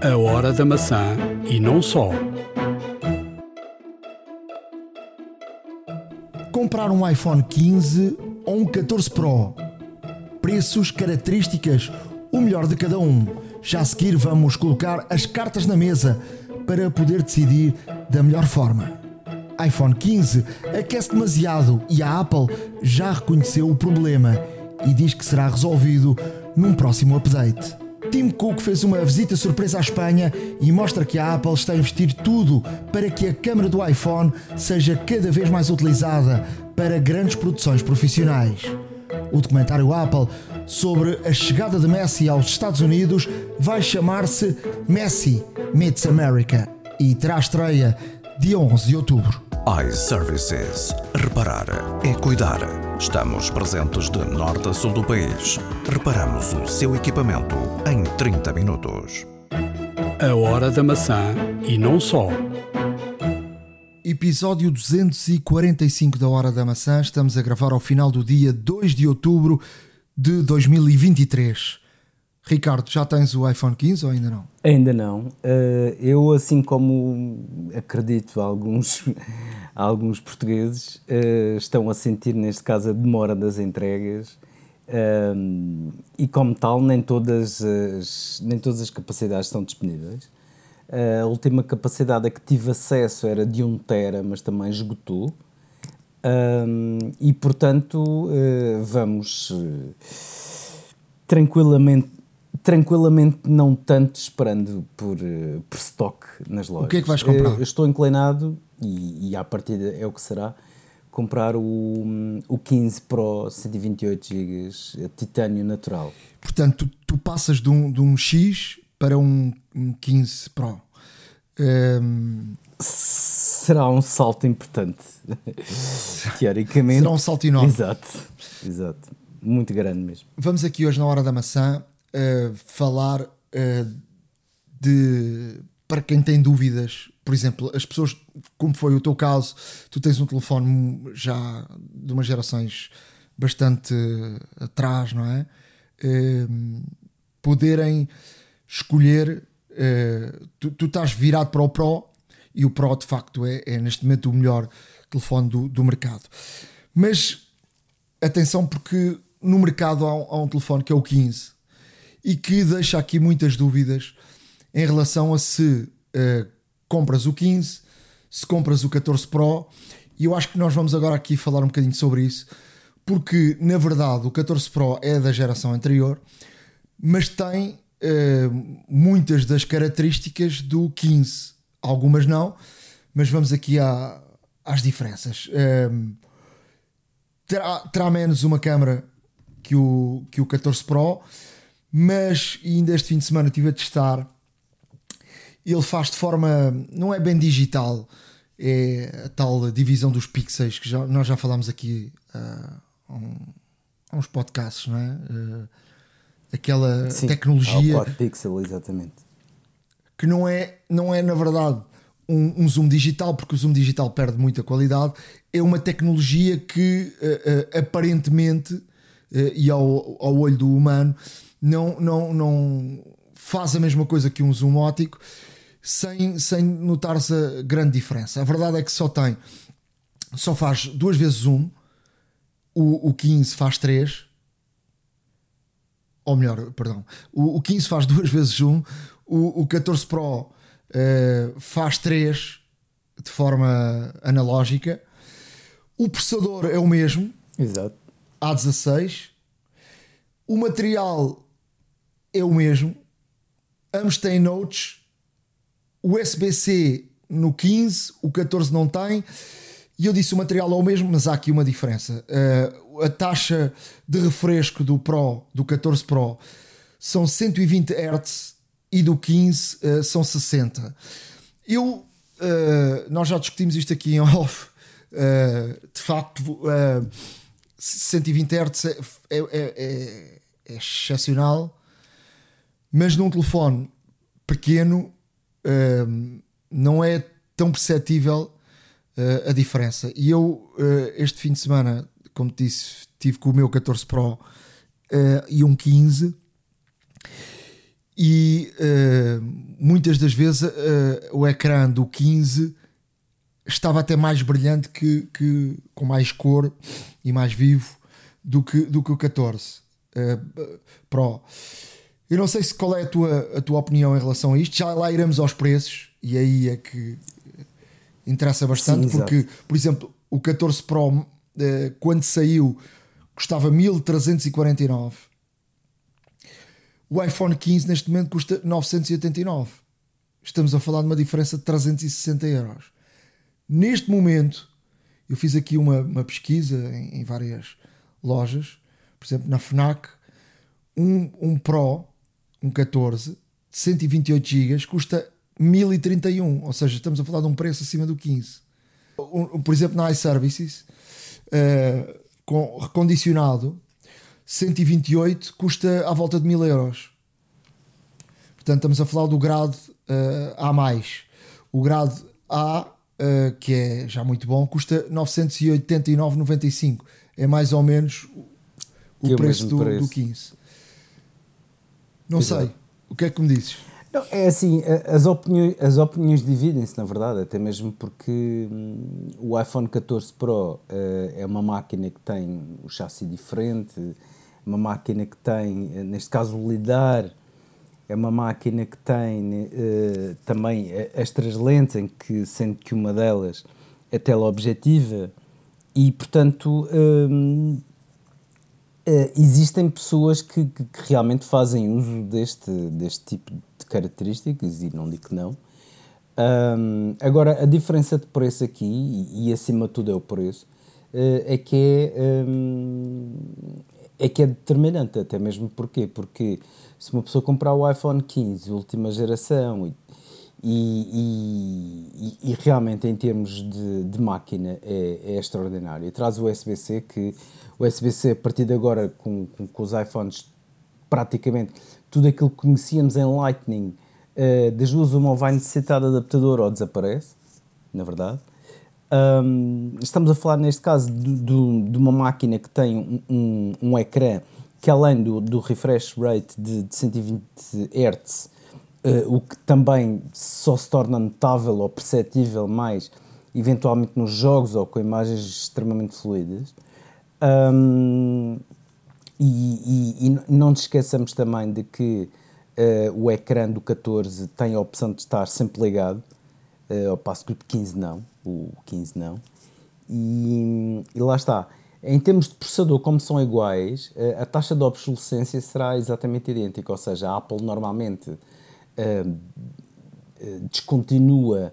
A hora da maçã e não só. Comprar um iPhone 15 ou um 14 Pro. Preços, características, o melhor de cada um. Já a seguir vamos colocar as cartas na mesa para poder decidir da melhor forma. iPhone 15 aquece demasiado e a Apple já reconheceu o problema e diz que será resolvido num próximo update. Tim Cook fez uma visita surpresa à Espanha e mostra que a Apple está a investir tudo para que a câmera do iPhone seja cada vez mais utilizada para grandes produções profissionais. O documentário Apple sobre a chegada de Messi aos Estados Unidos vai chamar-se Messi Meets America e terá estreia dia 11 de outubro iServices. Reparar é cuidar. Estamos presentes de norte a sul do país. Reparamos o seu equipamento em 30 minutos. A hora da maçã e não só. Episódio 245 da Hora da Maçã. Estamos a gravar ao final do dia 2 de outubro de 2023. Ricardo, já tens o iPhone 15 ou ainda não? Ainda não. Eh, eu, assim como acredito alguns, alguns portugueses, eh, estão a sentir, neste caso, a demora das entregas. Ehm, e como tal, nem todas as, nem todas as capacidades estão disponíveis. A última capacidade a que tive acesso era de 1 tera, mas também esgotou. E portanto, eh, vamos tranquilamente tranquilamente não tanto esperando por, uh, por stock nas lojas. O que é que vais comprar? Eu estou inclinado, e, e à partida é o que será, comprar o, o 15 Pro 128 GB titânio natural. Portanto, tu, tu, passas de um, de um X para um, um 15 Pro. Um... Ehm, será um salto importante, teoricamente. Será um salto enorme. Exato, exato. Muito grande mesmo. Vamos aqui hoje na Hora da Maçã uh, falar uh, de. Para quem tem dúvidas, por exemplo, as pessoas, como foi o teu caso, tu tens um telefone já de umas gerações bastante atrás, não é? Uh, poderem escolher. Tu, tu, estás virado para o Pro e o Pro de facto é, é neste momento o melhor telefone do, do mercado. Mas atenção, porque no mercado há um, há um telefone que é o 15 e que deixa aqui muitas dúvidas em relação a se uh, compras o 15, se compras o 14 Pro, e eu acho que nós vamos agora aqui falar um bocadinho sobre isso, porque na verdade o 14 Pro é da geração anterior, mas tem uh, muitas das características do 15, algumas não, mas vamos aqui à, às diferenças. Uh, terá, terá menos uma câmera que o, que o 14 Pro mas ainda este fim de semana estive a testar. Ele faz de forma, não é bem digital, é a tal divisão dos pixels que já, nós já falámos aqui uh, há, um, há uns podcasts, não é? Uh, aquela Sim, tecnologia. Pixel, exatamente. Que não é, não é na verdade um, um, zoom digital, porque o zoom digital perde muita qualidade. É uma tecnologia que uh, aparentemente, e ao, ao olho do humano, não, não, não faz a mesma coisa que um zoom ótico sem, sem notar-se a grande diferença. A verdade é que só tem, só faz duas vezes zoom, o, o 15 faz 3, ou melhor, perdão, o, o 15 faz duas vezes zoom, o, o 14 Pro uh, faz 3 de forma analógica, o processador é o mesmo, Exato. A16, o material é o mesmo. Ambos têm notes. USB-C no 15, o 14 não tem. E eu disse o material é o mesmo, mas há aqui uma diferença. Uh, a taxa de refresco do Pro, do 14 Pro, são 120 Hz e do 15 uh, são 60. Eu, uh, nós já discutimos isto aqui em off. de facto, 120 Hz é, é, é, é excepcional mas num telefone pequeno uh, não é tão perceptível uh, a diferença. E eu, uh, este fim de semana, como te disse, tive com o meu 14 Pro e um 15 e muitas das vezes o ecrã do 15 estava até mais brilhante que, que, com mais cor e mais vivo do que, do que o 14 uh, Pro. Eu não sei se qual é a tua, a tua opinião em relação a isto. Já lá iremos aos preços e aí é que interessa bastante, Sim, porque, por exemplo, o 14 Pro, uh, quando saiu, custava 1349. O iPhone 15 neste momento custa 989. Estamos a falar de uma diferença de 360 euros. Neste momento, eu fiz aqui uma, uma pesquisa em, em, várias lojas, por exemplo, na Fnac, um, um Pro, um 14, de 128 GB, custa 1031, ou seja, estamos a falar de um preço acima do 15. Um, por exemplo, na iServices, uh, com recondicionado, 128 custa à volta de 1000 euros. Portanto, estamos a falar do grado uh, A. O grado A, uh, que é já muito bom, custa 989,95. É mais ou menos o, preço, do, preço do 15. Não Exato. sei. O que é que me dizes? Não, é assim, as opiniões, as opiniões dividem-se, na verdade, até mesmo porque hum, o iPhone 14 Pro uh, é uma máquina que tem o chassi diferente, uma máquina que tem, eh, neste caso, o LIDAR, é uma máquina que tem uh, também as três lentes, em que, sendo que uma delas é teleobjetiva, e portanto uh, existem pessoas que, que, que, realmente fazem uso deste, deste tipo de características, e não digo que não. Um, agora, a diferença de preço aqui, e, e, acima de tudo é o preço, uh, é que é, um, é que é determinante, até mesmo porquê? Porque se uma pessoa comprar o iPhone 15, última geração, e, e, e realmente em termos de, de máquina é, é extraordinário. E traz o USB-C que o USB-C a partir de agora com, com, com, os iPhones praticamente tudo aquilo que conhecíamos em Lightning uh, das duas uma vai necessitar de adaptador ou desaparece, na verdade. Um, estamos a falar neste caso de, de, de uma máquina que tem um, um, um, ecrã que além do, do refresh rate de, de 120 Hz, uh, o que também só se torna notável ou perceptível mais eventualmente nos jogos ou com imagens extremamente fluidas. Um, e, e, e, não nos esqueçamos também de que uh, o ecrã do 14 tem a opção de estar sempre ligado, uh, ao passo que o 15 não o 15 não. E, e lá está. Em termos de processador, como são iguais, eh, a taxa de obsolescência será exatamente idêntica, ou seja, a Apple normalmente uh, descontinua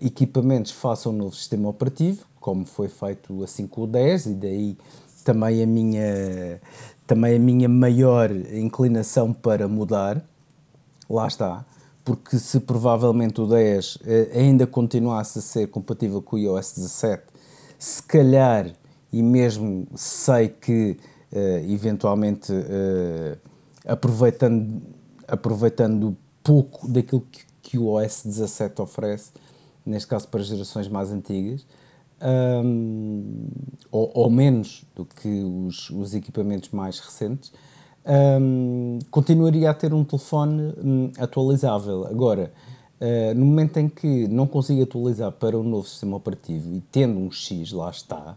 equipamentos face ao novo sistema operativo, como foi feito assim com o 10, e daí também a minha, também a minha maior inclinação para mudar. Lá está porque se provavelmente o 10 eh, ainda continuasse a ser compatível com o iOS 17, se calhar, e mesmo sei que eventualmente aproveitando, aproveitando pouco daquilo que, que, o OS 17 oferece, neste caso para gerações mais antigas, um, ou, ou, menos do que os, os equipamentos mais recentes, um, continuaria a ter um telefone um, atualizável. Agora, uh, no momento em que não consigo atualizar para um novo sistema operativo e tendo um X, lá está,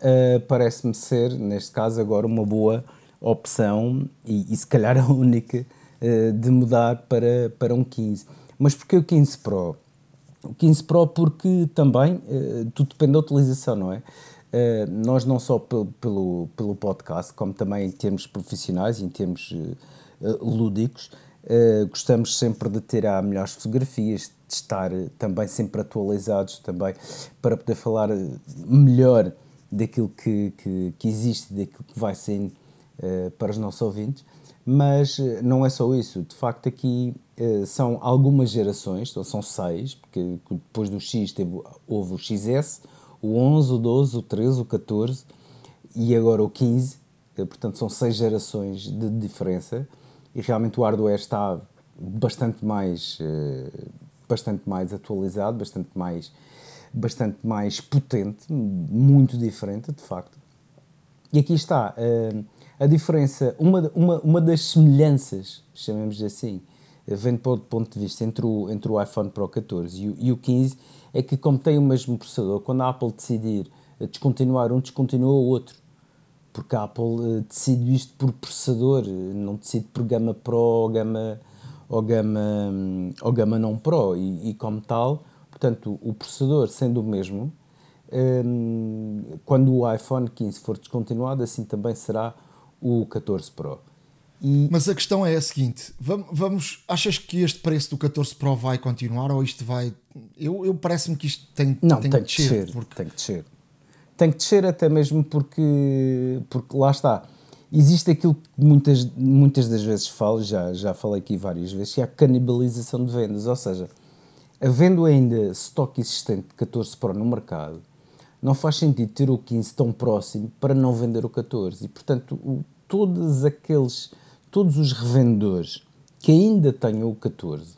uh, parece-me ser, neste caso, agora uma boa opção e, e se calhar a única de mudar para, para um 15. Mas porquê o 15 Pro? O 15 Pro porque também tudo depende da utilização, não é? Uh, nós não só pelo, pelo, pelo, podcast, como também em termos profissionais, em termos lúdicos, gostamos sempre de ter as melhores fotografias, de estar também sempre atualizados também para poder falar melhor daquilo que, que, que existe, daquilo que vai ser para os nossos ouvintes. Mas não é só isso, de facto aqui são algumas gerações, são seis, porque depois do X teve, houve o XS, o 11, o 12, o 13, o 14 e agora o 15. Eh, portanto, são seis gerações de diferença e realmente o hardware está bastante mais, eh, bastante mais atualizado, bastante mais, bastante mais potente, muito diferente, de facto. E aqui está eh, a diferença, uma, uma, uma das semelhanças, chamemos assim, vendo para ponto de vista entre o, entre o iPhone Pro 14 e o, e o 15, é que como tem o mesmo processador, quando a Apple decidir descontinuar um, descontinua o outro. Porque a Apple decide isto por processador, não decide por gama Pro ou gama, ou gama, ou gama não Pro. E, e como tal, portanto, o processador sendo o mesmo, um, quando o iPhone 15 for descontinuado, assim também será o 14 Pro. E... Mas a questão é a seguinte: vamos, vamos, achas que este preço do 14 Pro vai continuar ou isto vai. Eu, eu parece-me que isto tem, Não, tem, tem que descer. descer porque... Tem que descer. Tem que descer até mesmo porque, porque lá está. Existe aquilo que muitas, muitas das vezes falo, já, já falei aqui várias vezes, que é a canibalização de vendas. Ou seja, havendo ainda estoque existente de 14 Pro no mercado, não faz sentido ter o 15 tão próximo para não vender o 14. E, portanto, o, todos aqueles, todos os revendedores que ainda tenham o 14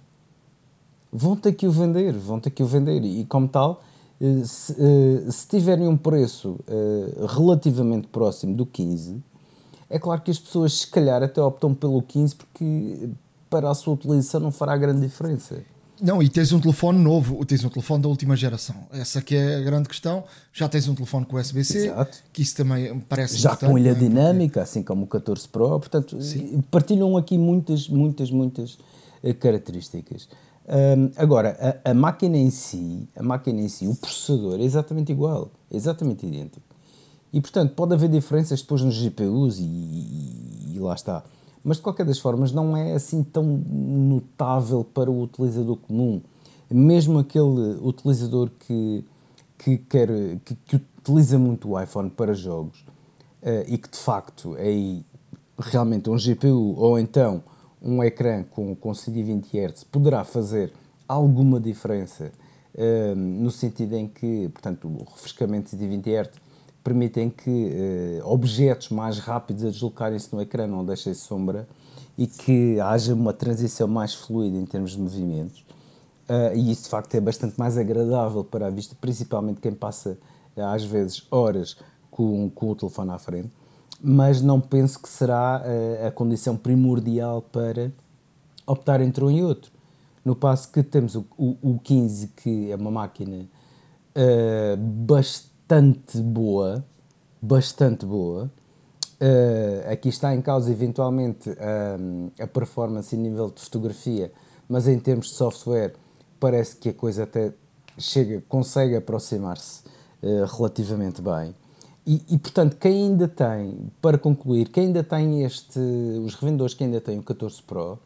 vão ter que o vender, vão ter que o vender. E, como tal, eh, se, eh, se tiverem um preço eh, relativamente próximo do 15, é claro que as pessoas, se calhar, até optam pelo 15 porque para a sua utilização não fará grande diferença. Não, e tens um telefone novo, tens um telefone da última geração. Essa que é a grande questão. Já tens um telefone com USB-C, que isso também parece Já com ilha é? dinâmica, assim como o 14 Pro. Portanto, Sim. partilham aqui muitas, muitas, muitas uh, características. Um, agora, a, a, máquina em si, a máquina em si, o processador é exatamente igual, é exatamente idêntico. E portanto, pode haver diferenças depois nos GPUs e, e, e lá está mas de qualquer das formas não é assim tão notável para o utilizador comum. Mesmo aquele utilizador que, que, quer, que, que utiliza muito o iPhone para jogos uh, e que de facto é realmente um GPU ou então um ecrã com, com 120 Hz poderá fazer alguma diferença uh, no sentido em que, portanto, o refrescamento de 120 Hz permitem que uh, objetos mais rápidos a deslocarem-se no ecrã não deixem sombra e que haja uma transição mais fluida em termos de movimentos. Uh, e isso de facto é bastante mais agradável para a vista, principalmente quem passa uh, às vezes horas com, com o telefone à frente. Mas não penso que será a condição primordial para optar entre um e outro. No passo que temos o, o, o 15, que é uma máquina bastante bastante boa, bastante boa. Uh, aqui está em causa eventualmente uh, a performance em nível de fotografia, mas em termos de software parece que a coisa até chega, consegue aproximar-se uh, relativamente bem. E, e, portanto, quem ainda tem, para concluir, quem ainda tem este, os revendedores que ainda têm o 14 Pro,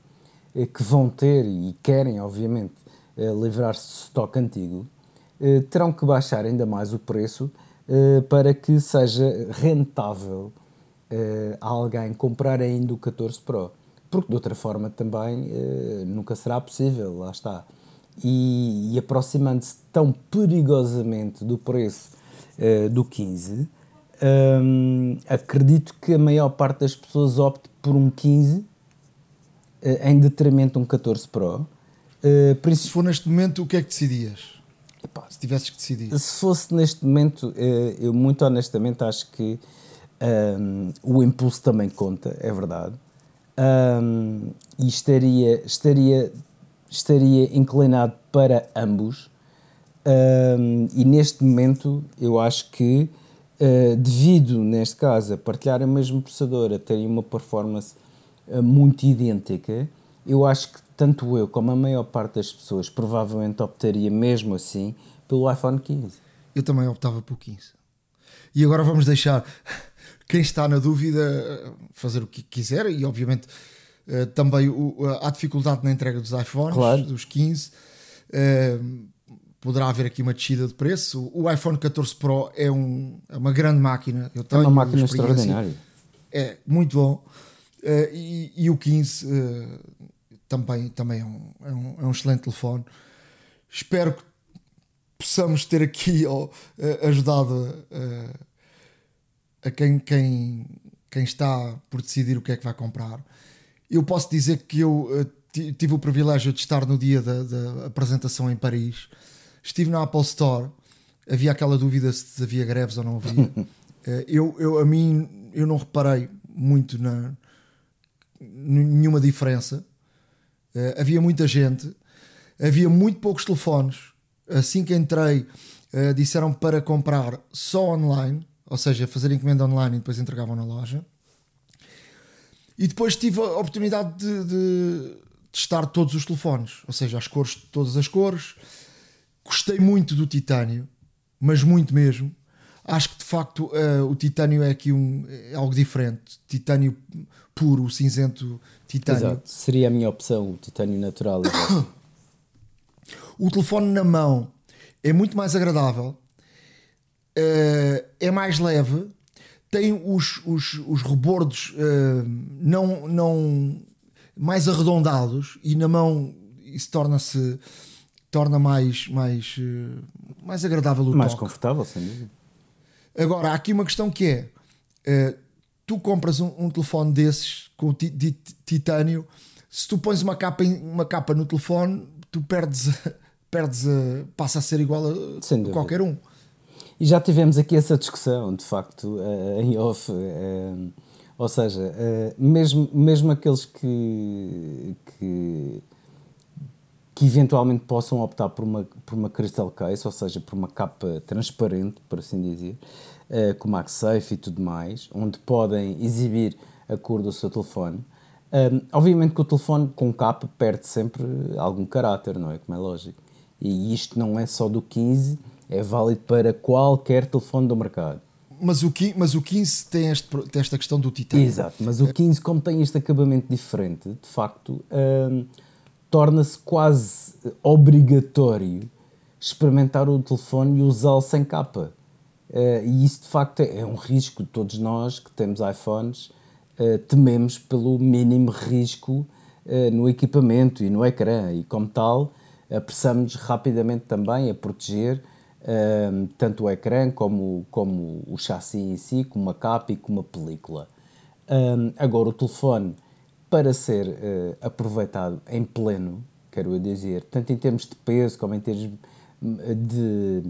que vão ter e querem, obviamente, livrar-se de estoque antigo, eh, terão que baixar ainda mais o preço eh, para que seja rentável eh, a alguém comprar ainda o 14 Pro. Porque de outra forma também nunca será possível, lá está. E, e aproximando-se tão perigosamente do preço do 15, um, acredito que a maior parte das pessoas opte por um 15 em detrimento de um 14 Pro. Uh, se for neste momento, o que é que decidias? Se tivesses que decidir? Se fosse neste momento, eh, eu muito honestamente acho que um, o impulso também conta, é verdade. Um, e estaria, estaria, estaria inclinado para ambos. Um, e neste momento eu acho que, uh, devido, neste caso, a partilhar o mesmo processador, a terem uma performance uh, muito idêntica, eu acho que tanto eu como a maior parte das pessoas provavelmente optaria mesmo assim pelo iPhone 15. Eu também optava pelo 15. E agora vamos deixar quem está na dúvida fazer o que quiser e obviamente eh, também há dificuldade na entrega dos iPhones, claro. dos 15. Eh, poderá haver aqui uma descida de preço. O iPhone 14 Pro é, um, é uma grande máquina. Eu tenho é uma máquina extraordinária. É muito bom. E, e, o 15 uh, também, também é, um, é, um, é um excelente telefone. Espero que possamos ter aqui oh, ajudado uh, a quem, quem, quem está por decidir o que é que vai comprar. Eu posso dizer que eu uh, tive o privilégio de estar no dia da, da, apresentação em Paris. Estive na Apple Store. Havia aquela dúvida se havia greves ou não havia. uh, eu, eu, a mim, eu não reparei muito na nenhuma diferença havia muita gente, havia muito poucos telefones. Assim que entrei, uh, disseram para comprar só online, ou seja, fazer encomenda online e depois entregavam na loja. E depois tive a oportunidade de, de testar todos os telefones, ou seja, as cores, todas as cores. Gostei muito do titânio, mas muito mesmo. Acho que de facto uh, o titânio é aqui um, é algo diferente. Titânio puro, cinzento titânio. Exato, seria a minha opção, o titânio natural. o telefone na mão é muito mais agradável, uh, é mais leve, tem os, os, os rebordos uh, não, não mais arredondados e na mão isso torna-se torna mais mais mais agradável o mais toque. confortável sem dúvida Agora, há aqui uma questão que é: uh, tu compras um, um, telefone desses com de titânio, se tu pões uma capa, uma capa no telefone, tu perdes, perdes uh, passa a ser igual a, a qualquer um. E já tivemos aqui essa discussão, de facto, uh, em off. ou seja, mesmo, mesmo aqueles que, que que eventualmente possam optar por uma, por uma crystal case, ou seja, por uma capa transparente, por assim dizer, com MagSafe e tudo mais, onde podem exibir a cor do seu telefone. Obviamente que o telefone com capa perde sempre algum caráter, não é? Como é lógico. E isto não é só do 15, é válido para qualquer telefone do mercado. Mas o, 15, mas o 15 tem, este, tem esta questão do titânio. Exato, mas o 15, como tem este acabamento diferente, de facto, um, torna-se quase obrigatório experimentar o telefone e usá-lo sem capa. Uh, e isso de facto é, é, um risco. Todos nós que temos iPhones uh, tememos pelo mínimo risco uh, no equipamento e no ecrã, e como tal, apressamos rapidamente também a proteger tanto o ecrã como, como o chassi em si, como a capa e como a película. agora, o telefone para ser uh, aproveitado em pleno, quero eu dizer, tanto em termos de peso como em termos de,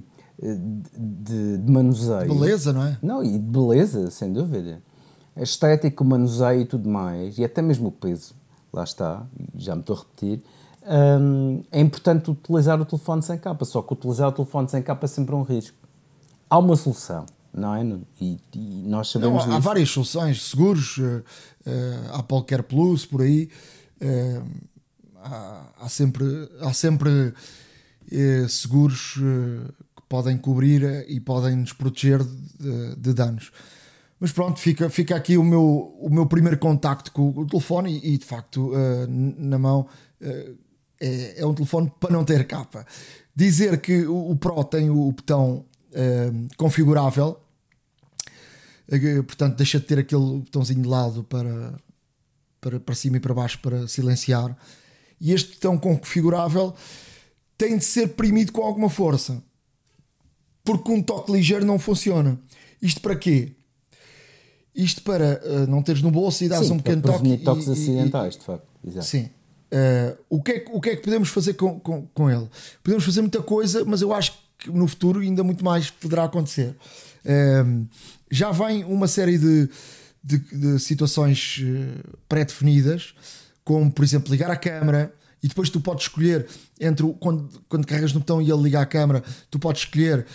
de, de manuseio. Beleza, não é? Não, e de beleza, sem dúvida. A estética, o manuseio e tudo mais, e até mesmo o peso, lá está, já me estou a repetir, um, é importante utilizar o telefone sem capa, só que utilizar o telefone sem capa é sempre um risco. Há uma solução não é? E, e nós sabemos. Não, há, várias soluções, seguros, uh, uh, Apple Care Plus, por aí. Uh, há, há, sempre, há sempre uh, seguros que podem cobrir e podem nos proteger de, de, danos. Mas pronto, fica, fica aqui o meu, o meu primeiro contacto com o telefone e, e de facto na mão é, é um telefone para não ter capa. Dizer que o, o Pro tem o botão configurável eh, portanto deixa de ter aquele botãozinho de lado para, para, para cima e para baixo para silenciar. E este botão configurável tem de ser premido com alguma força, porque um toque ligeiro não funciona. Isto para quê? Isto para uh, não teres no bolso e dares um pequeno toque. E, toques e, acidentais, e, de facto. Exato. Sim. Uh, o, que é, o que é que podemos fazer com, com, com ele? Podemos fazer muita coisa, mas eu acho que no futuro ainda muito mais poderá acontecer. Uh, já vem uma série de, de, de situações eh, pré-definidas, como por exemplo ligar a câmera e depois tu podes escolher entre o, quando, quando carregas no botão e ele liga a câmera, tu podes escolher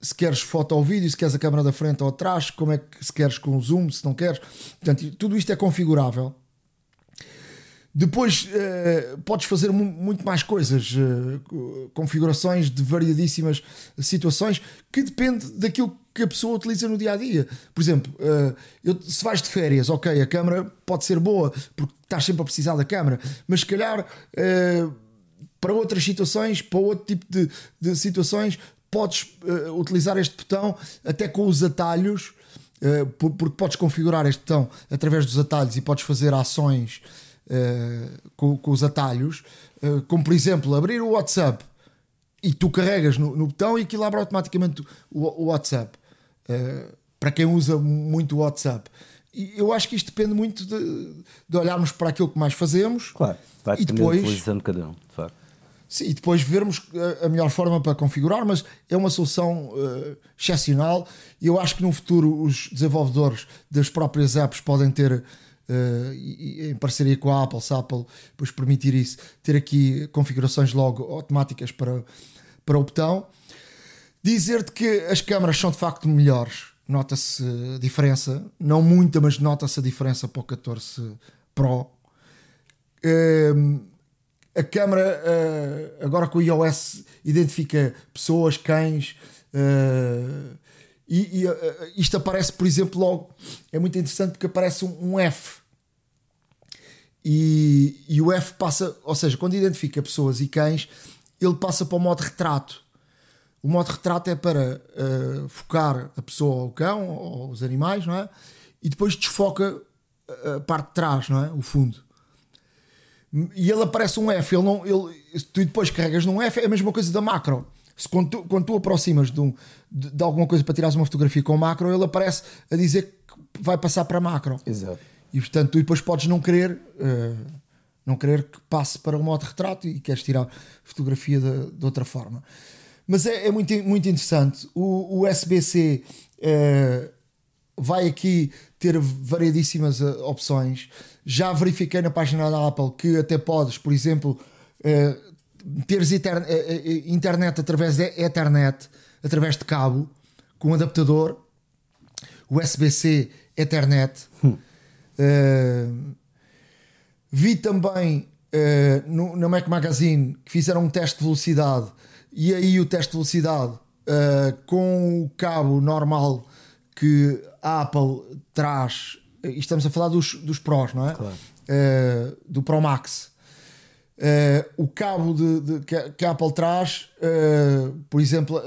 se queres foto ou vídeo, se queres a câmera da frente ou atrás, como é que se queres com zoom, se não queres. Portanto, tudo isto é configurável. Depois uh, podes fazer muito mais coisas, uh, configurações de variadíssimas situações que depende daquilo que a pessoa utiliza no dia a dia. Por exemplo, uh, eu, se vais de férias, ok, a câmera pode ser boa porque estás sempre a precisar da câmera, mas se calhar para outras situações, para outro tipo de, de situações, podes utilizar este botão até com os atalhos, porque podes configurar este botão através dos atalhos e podes fazer ações uh, com, com, os atalhos, uh, como por exemplo abrir o WhatsApp e tu carregas no, no botão e aquilo abre automaticamente o, o WhatsApp. Uh, para quem usa muito o WhatsApp. E eu acho que isto depende muito de, de olharmos para aquilo que mais fazemos. Claro, vai e depois de cada um, de facto. Sim, e depois vermos a, melhor forma para configurar, mas é uma solução uh, excepcional eu acho que no futuro os desenvolvedores das próprias apps podem ter uh, em parceria com a Apple, se a Apple depois permitir isso, ter aqui configurações logo automáticas para, para o botão. Dizer-te que as câmaras são de facto melhores, nota-se diferença, não muita, mas nota-se a diferença para o 14 Pro. Uh, a câmara, uh, agora com o iOS, identifica pessoas, cães. Uh, e, e uh, isto aparece, por exemplo, logo. É muito interessante porque aparece um, um F. E, e, o F passa, ou seja, quando identifica pessoas e cães, ele passa para o modo retrato. O modo retrato é para uh, focar a pessoa ou o cão ou os animais, não é? E depois desfoca a parte de trás, não é? O fundo. E ele aparece um F. Ele não, ele, tu depois carregas num F, é a mesma coisa da macro. Se quando, tu, quando tu aproximas de, um, de, de, alguma coisa para tirares uma fotografia com macro, ele aparece a dizer que vai passar para macro. Exato. E portanto, tu depois podes não querer, uh, não querer que passe para o modo retrato e queres tirar fotografia de, de outra forma. Mas é, é, muito, muito interessante. O, o SBC eh, vai aqui ter variedíssimas uh, opções. Já verifiquei na página da Apple que até podes, por exemplo, teres internet através de Ethernet, através de cabo, com adaptador, USB-C, Ethernet. Hum. Uh, vi também uh, no, no, Mac Magazine que fizeram um teste de velocidade e aí o teste de velocidade uh, com o cabo normal que a Apple traz, e estamos a falar dos, dos Pros, não é? Claro. do Pro Max. O cabo de, de, que, a Apple traz, por exemplo,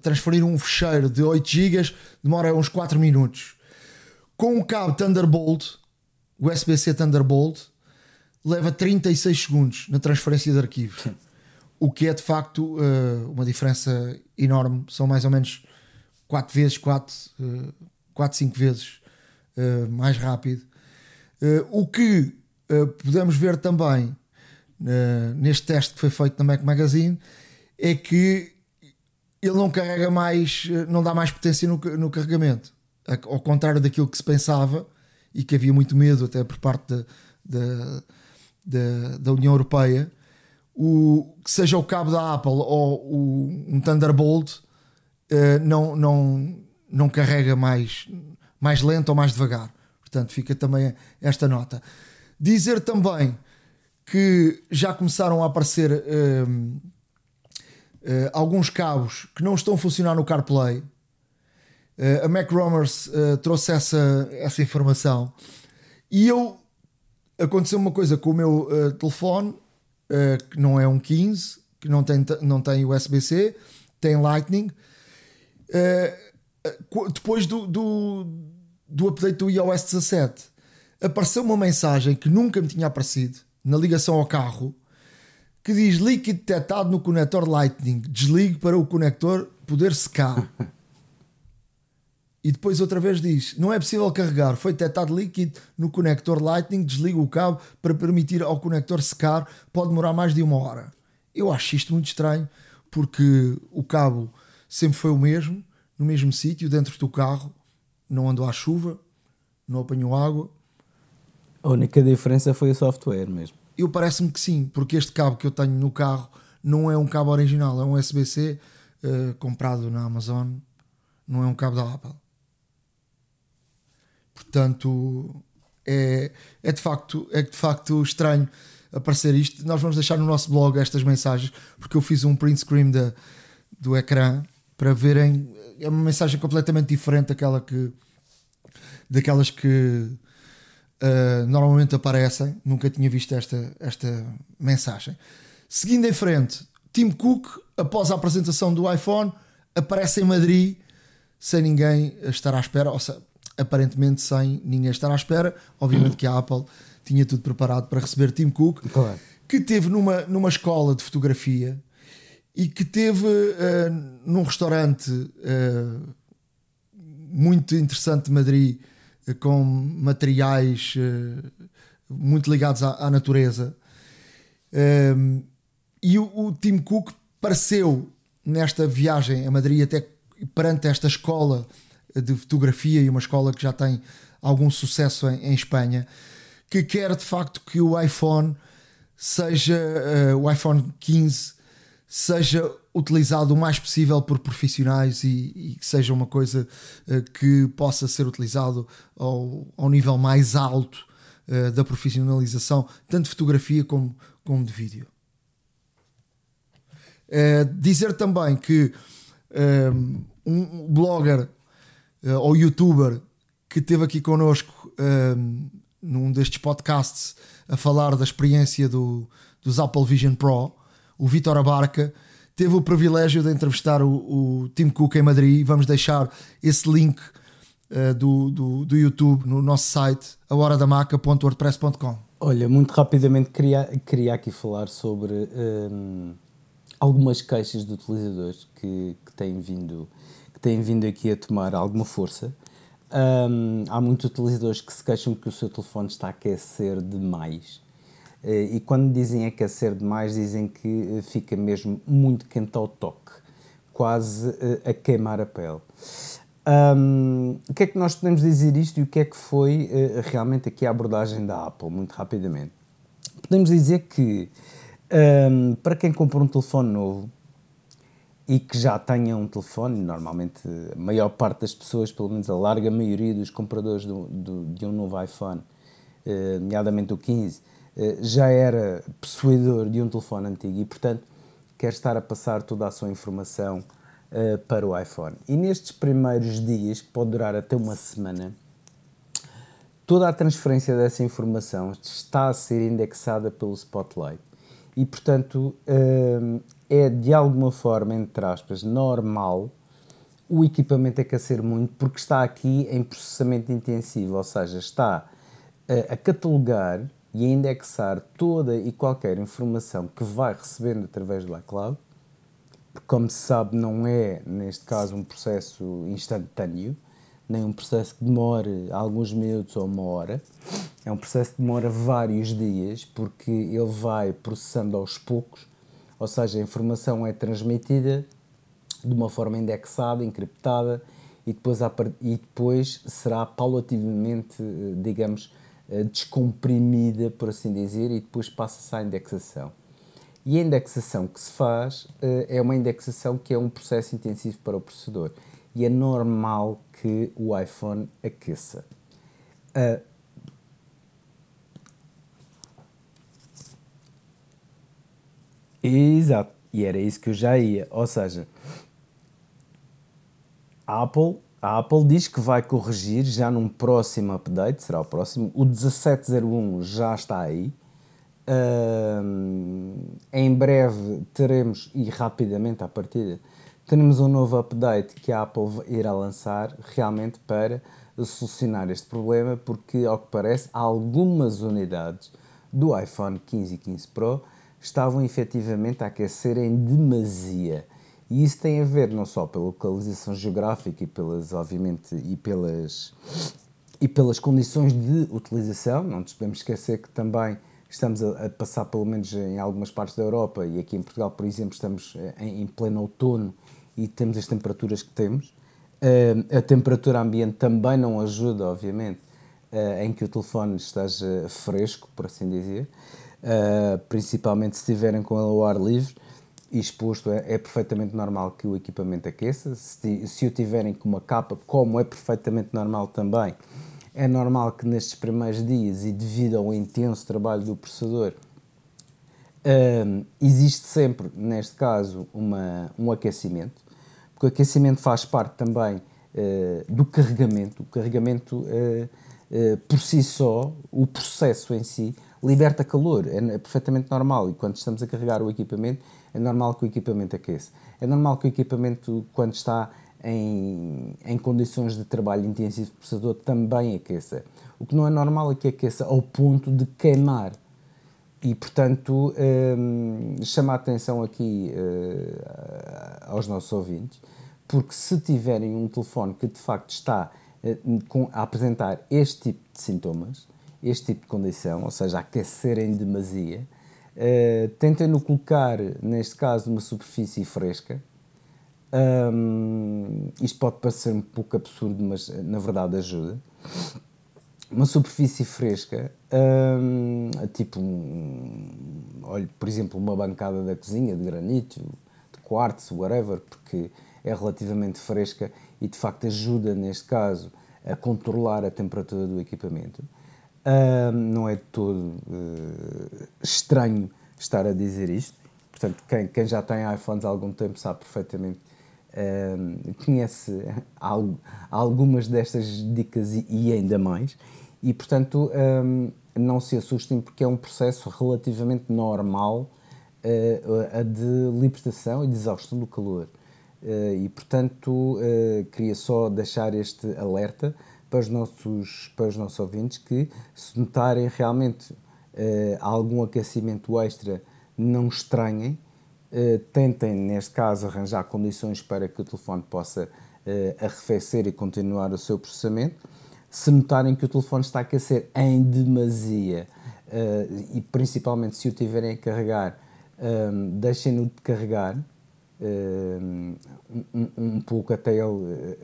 transferir um fecheiro de 8 GB demora uns 4 minutos com o cabo Thunderbolt, USB-C Thunderbolt, leva 36 segundos na transferência de arquivos. O que é de facto uh, uma diferença enorme. São mais ou menos 4 vezes, 4, uh, 4 5 vezes uh, mais rápido. Uh, o que podemos ver também neste teste que foi feito na Mac Magazine é que ele não carrega mais, não dá mais potência no, no carregamento ao contrário daquilo que se pensava e que havia muito medo até por parte da, da, da, da União Europeia, o, que seja o cabo da Apple ou o, um Thunderbolt uh, não, não, não carrega mais, mais lento ou mais devagar. Portanto, fica também esta nota. Dizer também que já começaram a aparecer uh, uh, alguns cabos que não estão a funcionar no CarPlay. Uh, a Mac Romers uh, trouxe essa, essa informação. E eu aconteceu uma coisa com o meu telefone que não é um 15, que não tem, não tem USB-C, tem Lightning. depois do, do, do update do iOS 17, apareceu uma mensagem que nunca me tinha aparecido na ligação ao carro que diz líquido detectado no conector Lightning. Desligue para o conector poder secar. E depois outra vez diz: não é possível carregar, foi detectado líquido no conector Lightning, desliga o cabo para permitir ao conector secar, pode demorar mais de uma hora. Eu acho isto muito estranho, porque o cabo sempre foi o mesmo, no mesmo sítio, dentro do carro, não andou à chuva, não apanhou água. A única diferença foi o software mesmo. Eu parece-me que sim, porque este cabo que eu tenho no carro não é um cabo original, é um USB-C uh, eh, comprado na Amazon, não é um cabo da Apple. Portanto, é, é, de facto, é de facto estranho aparecer isto. Nós vamos deixar no nosso blog estas mensagens, porque eu fiz um print screen da, do ecrã para verem. É uma mensagem completamente diferente daquela que, daquelas que uh, normalmente aparecem. Nunca tinha visto esta, esta mensagem. Seguindo em frente, Tim Cook, após a apresentação do iPhone, aparece em Madrid sem ninguém estar à espera. Ou seja, aparentemente sem ninguém estar à espera. Obviamente que a Apple tinha tudo preparado para receber Tim Cook, claro. que teve numa, numa escola de fotografia e que teve uh, num restaurante uh, muito interessante de Madrid, com materiais muito ligados à, à natureza. e o, o Tim Cook pareceu nesta viagem a Madrid, até perante esta escola de fotografia e uma escola que já tem algum sucesso em, em Espanha, que quer de facto que o iPhone seja uh, o iPhone 15 seja utilizado o mais possível por profissionais e, e que seja uma coisa uh, que possa ser utilizado ao, ao nível mais alto uh, da profissionalização, tanto de fotografia como, como de vídeo. dizer também que um blogger ou youtuber que esteve aqui connosco num destes podcasts a falar da experiência do, dos Apple Vision Pro, o Vitor Abarca, teve o privilégio de entrevistar o, o Tim Cook em Madrid. Vamos deixar esse link uh, do, do, do, YouTube no nosso site, ahoradamaca.wordpress.com. Olha, muito rapidamente queria, queria aqui falar sobre um, algumas queixas de utilizadores que, que, têm vindo, que têm vindo aqui a tomar alguma força. Um, há muitos utilizadores que se queixam que o seu telefone está a aquecer demais. Uh, e quando dizem aquecer demais, dizem que uh, fica mesmo muito quente ao toque, quase uh, a queimar a pele. Um, o que é que nós podemos dizer isto e o que é que foi realmente aqui a abordagem da Apple, muito rapidamente? Podemos dizer que um, para quem compra um telefone novo, e que já tenha um telefone, normalmente a maior parte das pessoas, pelo menos a larga maioria dos compradores do, do, de um novo iPhone, eh, nomeadamente o 15, eh, já era possuidor de um telefone antigo e, portanto, quer estar a passar toda a sua informação eh, para o iPhone. E nestes primeiros dias, que pode durar até uma semana, toda a transferência dessa informação está a ser indexada pelo Spotlight. E, portanto, eh, é de alguma forma, entre aspas, normal o equipamento aquecer muito porque está aqui em processamento intensivo, ou seja, está a, a catalogar e a indexar toda e qualquer informação que vai recebendo através do iCloud, porque, como se sabe, não é, neste caso, um processo instantâneo, nem um processo que demore alguns minutos ou uma hora. É um processo que demora vários dias, porque ele vai processando aos poucos ou seja, a informação é transmitida de uma forma indexada, encriptada e depois, e depois será paulativamente, eh, digamos, descomprimida, por assim dizer, e depois passa-se à indexação. E a indexação que se faz eh, é uma indexação que é um processo intensivo para o processador e é normal que o iPhone aqueça. Exato. E era isso que eu já ia. Ou seja, a Apple, a Apple diz que vai corrigir já num próximo update, será o próximo. O 1701 já está aí. Uh, em breve teremos, e rapidamente à partida, teremos um novo update que a Apple irá lançar realmente para solucionar este problema, porque, ao que parece, algumas unidades do iPhone 15 e 15 Pro estavam efetivamente a aquecer em demasia. E isso tem a ver não só pela localização geográfica e pelas, obviamente, e pelas, e pelas condições de utilização. Não nos podemos esquecer que também estamos a, a, passar, pelo menos em algumas partes da Europa, e aqui em Portugal, por exemplo, estamos eh, em, em pleno outono e temos as temperaturas que temos. Uh, a temperatura ambiente também não ajuda, obviamente, uh, em que o telefone esteja fresco, por assim dizer uh, principalmente se estiverem com ele ao ar livre exposto, é, é perfeitamente normal que o equipamento aqueça. Se, se o tiverem com uma capa, como é perfeitamente normal também, é normal que nestes primeiros dias e devido ao intenso trabalho do processador, uh, existe sempre, neste caso, uma, um aquecimento, porque o aquecimento faz parte também uh, do carregamento. O carregamento, uh, por si só, o processo em si, liberta calor, é, é perfeitamente normal. E quando estamos a carregar o equipamento, é normal que o equipamento aqueça. É normal que o equipamento, quando está em, em condições de trabalho intensivo processador, também aqueça. O que não é normal é que aqueça ao ponto de queimar. E, portanto, hum, chama a atenção aqui uh, aos nossos ouvintes, porque se tiverem um telefone que de facto está uh, com, a apresentar este tipo de sintomas, este tipo de condição, ou seja, aquecer em demasia, uh, tentem-no colocar, neste caso, numa superfície fresca. Um, isto pode parecer um pouco absurdo, mas na verdade ajuda. uma superfície fresca, hum, tipo, um, olha, por exemplo, uma bancada da cozinha de granito, de quartzo, whatever, porque é relativamente fresca e de facto ajuda, neste caso, a controlar a temperatura do equipamento. Hum, não é todo uh, estranho estar a dizer isto. Portanto, quem, quem já tem iPhones há algum tempo sabe perfeitamente Uh, conhece algumas destas dicas e, e, ainda mais, e portanto não se assustem porque é um processo relativamente normal uh, a de libertação e de exaustão do calor. Uh, e portanto queria só deixar este alerta para os nossos, para os nossos ouvintes que se notarem realmente algum aquecimento extra não estranhem eh, tentem, neste caso, arranjar condições para que o telefone possa uh, arrefecer e continuar o seu processamento. Se notarem que o telefone está a aquecer em demasia uh, e principalmente se o tiverem a carregar, um, deixem-no de carregar um, um, pouco até ele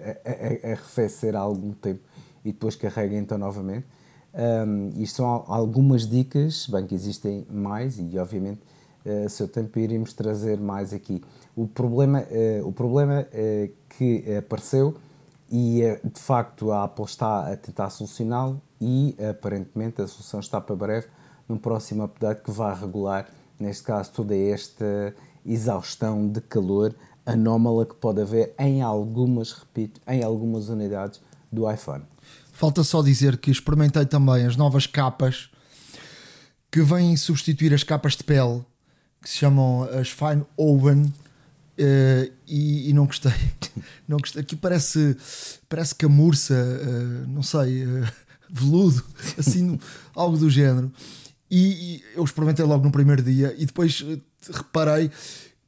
arrefecer há algum tempo e depois carreguem então novamente. Um, isto são algumas dicas, bem que existem mais e obviamente uh, seu tempo iremos trazer mais aqui. O problema, uh, o problema uh, que apareceu e de facto a Apple está a tentar solucioná-lo e aparentemente a solução está para breve no próximo update que vai regular, neste caso, toda esta exaustão de calor anómala que pode haver em algumas, repito, em algumas unidades do iPhone. Falta só dizer que experimentei também as novas capas que vêm substituir as capas de pele que se chamam as Fine Oven uh, e, e, não gostei. não gostei. Aqui parece, parece camurça, uh, não sei, uh, veludo, assim, algo do género. E, e, eu experimentei logo no primeiro dia e depois reparei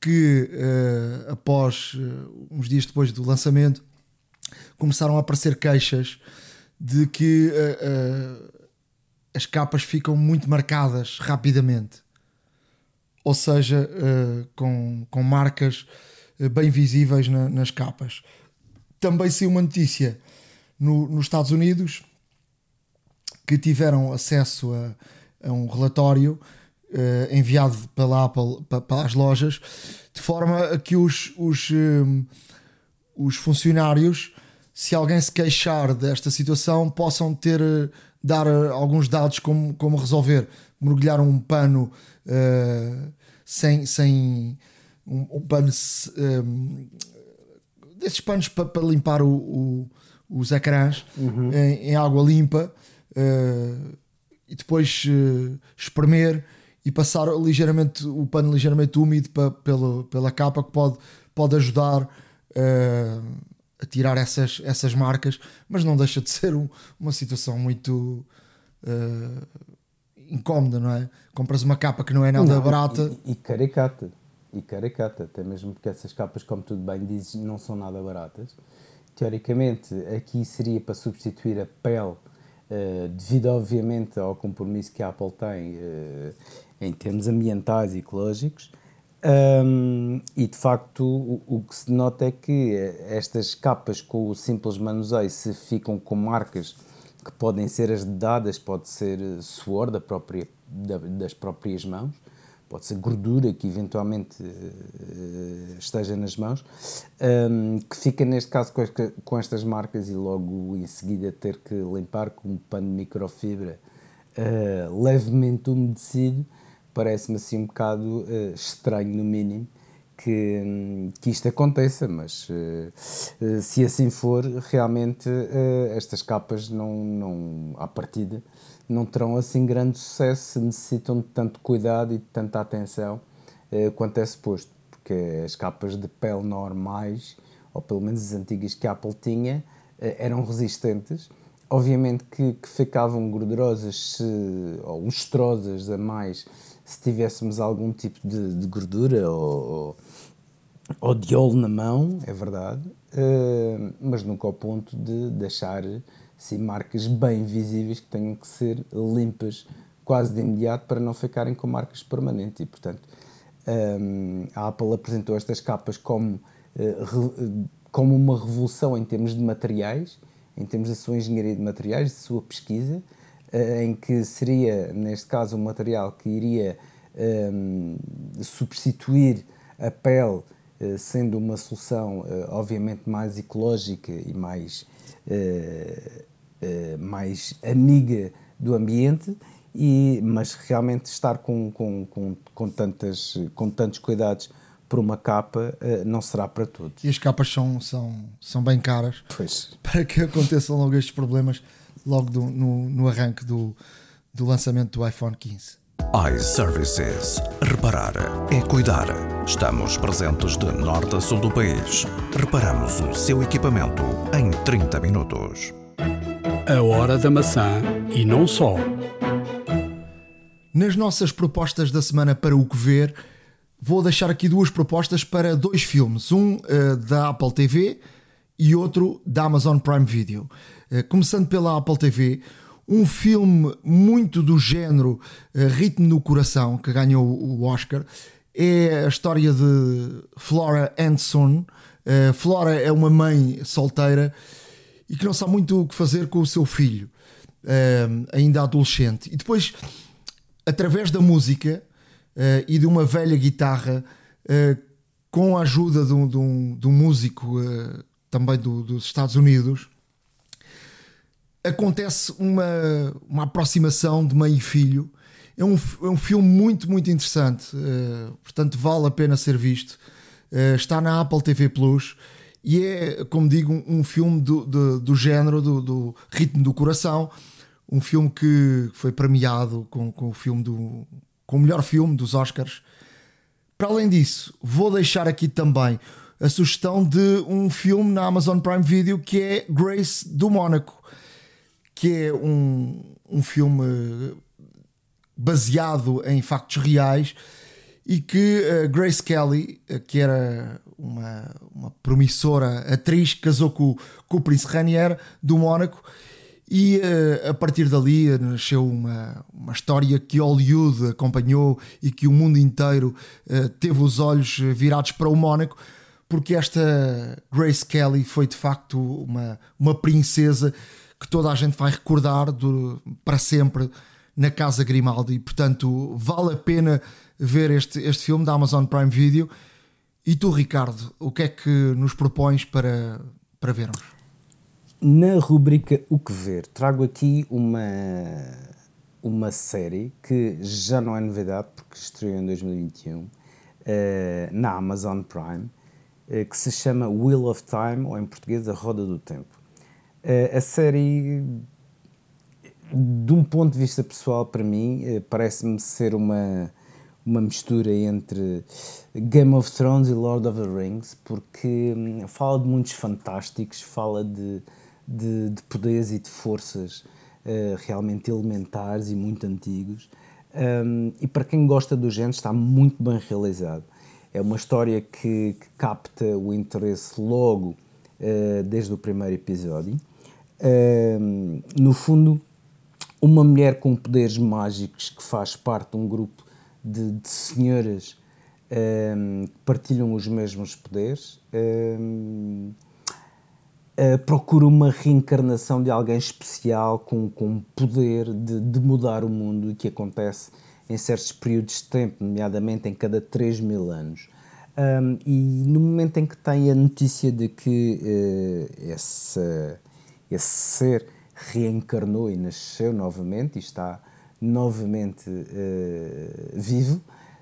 que após uns dias depois do lançamento começaram a aparecer queixas de que as capas ficam muito marcadas rapidamente ou seja, uh, com, com marcas uh, bem visíveis na, nas capas. Também saiu uma notícia no, nos Estados Unidos que tiveram acesso a, a um relatório uh, enviado pela Apple para, para, as lojas, de forma a que os, os, os funcionários, se alguém se queixar desta situação, possam ter dar alguns dados como, como resolver. Mergulhar um pano uh, sem, sem um, um pano um, desses panos para, para limpar o, o, os ecrãs uhum. em, em, água limpa uh, e depois uh, espremer e passar ligeiramente o pano ligeiramente úmido para, pela, pela capa que pode, pode ajudar uh, a tirar essas, essas marcas, mas não deixa de ser um, uma situação muito uh, incómoda, não é? Compras uma capa que não é nada não, barata. E, e, caricata. E caricata, até mesmo porque essas capas, como tudo bem dizes, não são nada baratas. Teoricamente, aqui seria para substituir a pele, uh, devido obviamente ao compromisso que a Apple tem uh, em termos ambientais e ecológicos. Um, e de facto, o, o, que se nota é que estas capas com o simples manuseio, se ficam com marcas que podem ser as dadas, pode ser suor da própria, da, das próprias mãos, pode ser gordura que eventualmente uh, esteja nas mãos, um, que fica neste caso com, com, estas marcas e logo em seguida ter que limpar com um pano de microfibra uh, levemente umedecido, parece-me assim um bocado uh, estranho no mínimo que, que isto aconteça, mas uh, se assim for, realmente estas capas não, não, à partida, não terão assim grande sucesso, necessitam de tanto cuidado e de tanta atenção quanto é suposto, porque as capas de pele normais, ou pelo menos as antigas que a Apple tinha, eram resistentes. Obviamente que, que ficavam gordurosas se, ou lustrosas a mais se tivéssemos algum tipo de, de gordura ou, ou, de óleo na mão, é verdade, uh, mas nunca ao ponto de deixar assim, marcas bem visíveis que tenham que ser limpas quase de imediato para não ficarem com marcas permanentes. E, portanto, um, eh, a Apple apresentou estas capas como, uh, como uma revolução em termos de materiais, em termos da sua engenharia de materiais, de sua pesquisa, em que seria, neste caso, um material que iria um, substituir a pele, sendo uma solução, obviamente, mais ecológica e mais, mais amiga do ambiente e, mas realmente estar com, com, com, com, tantas, com tantos cuidados por uma capa uh, não será para todos. E as capas são, são, são bem caras pois. para que aconteçam logo estes problemas logo do, no, no arranque do, do lançamento do iPhone 15. iServices. Reparar é cuidar. Estamos presentes de norte a sul do país. Reparamos o seu equipamento em 30 minutos. A hora da maçã e não só. Nas nossas propostas da semana para o que ver, vou deixar aqui duas propostas para dois filmes, um uh, da Apple TV e outro da Amazon Prime Video. Uh, começando pela Apple TV, um filme muito do género uh, Ritmo no Coração, que ganhou o Oscar, é a história de Flora Anderson. Flora é uma mãe solteira e que não sabe muito o que fazer com o seu filho, ainda adolescente. E depois através da música e de uma velha guitarra, com a ajuda de um, de um, de um músico também do, dos Estados Unidos, acontece uma, uma aproximação de mãe e filho. É um, é um filme muito, muito interessante, portanto, vale a pena ser visto. está na Apple TV Plus e é, como digo, um, um filme do, do, do género do, do ritmo do coração um filme que foi premiado com, com o filme do com o melhor filme dos Oscars. Para além disso, vou deixar aqui também a sugestão de um filme na Amazon Prime Video que é Grace do Mónaco, que é um, um filme baseado em factos reais e que uh, Grace Kelly, uh, que era uma, uma promissora atriz, casou com, com o príncipe Ranier do Mónaco e uh, a partir dali nasceu uma, uma história que Hollywood acompanhou e que o mundo inteiro uh, teve os olhos virados para o Mónaco, porque esta Grace Kelly foi de facto uma, uma princesa que toda a gente vai recordar do, para sempre na Casa Grimaldi. Portanto, vale a pena ver este, este filme da Amazon Prime Video. E tu, Ricardo, o que é que nos propões para, para vermos? Na rubrica O que ver, trago aqui uma, uma série que já não é novidade porque estreou em 2021 uh, eh, na Amazon Prime, uh, que se chama Wheel of Time, ou em português A Roda do Tempo. Uh, a série, de um ponto de vista pessoal, para mim, parece-me ser uma, uma mistura entre Game of Thrones e Lord of the Rings, porque um, fala de muitos fantásticos, fala de de, de poderes e de forças uh, realmente elementares e muito antigos. Um, e para quem gosta do género, está muito bem realizado. É uma história que, que capta o interesse logo uh, desde o primeiro episódio. No fundo, uma mulher com poderes mágicos que faz parte de um grupo de, de senhoras que partilham os mesmos poderes uh, procura uma reencarnação de alguém especial com, com poder de, de mudar o mundo e que acontece em certos períodos de tempo, nomeadamente em cada 3 mil anos. Um, e no momento em que tem a notícia de que uh, esse, esse ser reencarnou e nasceu novamente e está novamente uh, vivo,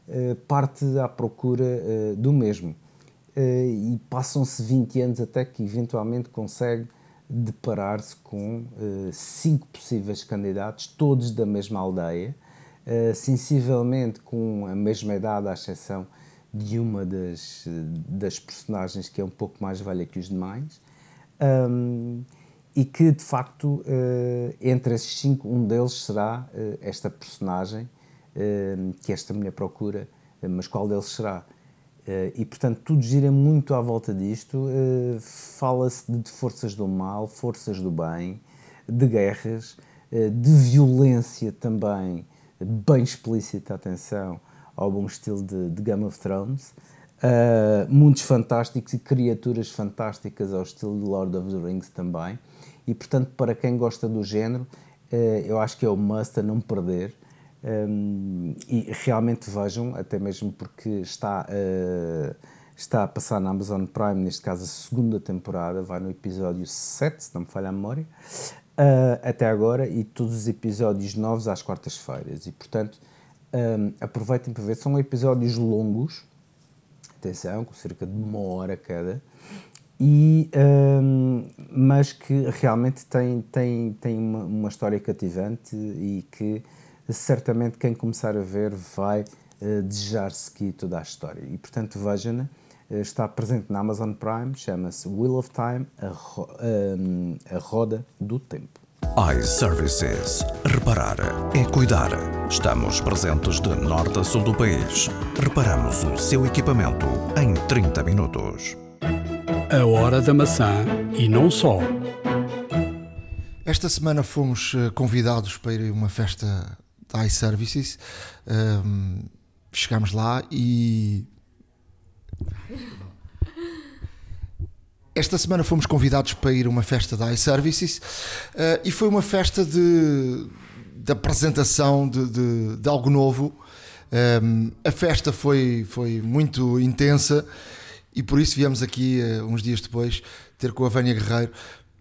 uh, parte à procura do mesmo. E passam-se 20 anos até que eventualmente consegue deparar-se com uh, cinco possíveis candidatos, todos da mesma aldeia, uh, sensivelmente com a mesma idade, à exceção de uma das, das personagens que é um pouco mais velha que os demais, um, e que de facto, uh, entre esses cinco, um deles será esta personagem que esta mulher procura, mas qual deles será? E portanto tudo gira muito à volta disto. Fala-se de, forças do mal, forças do bem, de guerras, de violência também, bem explícita, atenção, ao bom estilo de, de Game of Thrones. mundos fantásticos e criaturas fantásticas ao estilo de Lord of the Rings também. E portanto, para quem gosta do género, eu acho que é o must a não perder. Um, e realmente vejam, até mesmo porque está, uh, está a passar na Amazon Prime, neste caso a segunda temporada, vai no episódio 7, se não me falha a memória, uh, até agora, e todos os episódios novos às quartas-feiras. E portanto, um, aproveitem para ver, são episódios longos, atenção, com cerca de uma hora cada, e, um, mas que realmente tem, tem, tem uma, uma história cativante e que certamente quem começar a ver vai uh, desejar seguir toda a história. E portanto, vejam-na. Uh, está presente na Amazon Prime, chama-se Wheel of Time, a, ro um, a Roda do Tempo. iServices. Reparar é cuidar. Estamos presentes de norte a sul do país. Reparamos o seu equipamento em 30 minutos. A hora da maçã e não só. Esta semana fomos eh, convidados para ir a uma festa da iServices. Um, chegámos lá e. Esta semana fomos convidados para ir a uma festa da iServices uh, e foi uma festa de, de apresentação de, de, de algo novo. Um, a festa foi, foi muito intensa e por isso viemos aqui uh, uns dias depois ter com a Vânia Guerreiro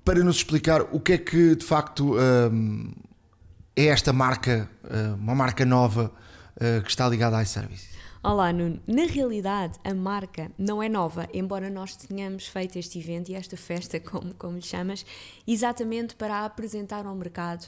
para nos explicar o que é que de facto um, é esta marca, eh, uma marca nova eh, que está ligada à iService? Olá, Nuno. Na realidade, a marca não é nova, embora nós tenhamos feito este evento e esta festa, como, como lhe chamas, exatamente para apresentar ao mercado.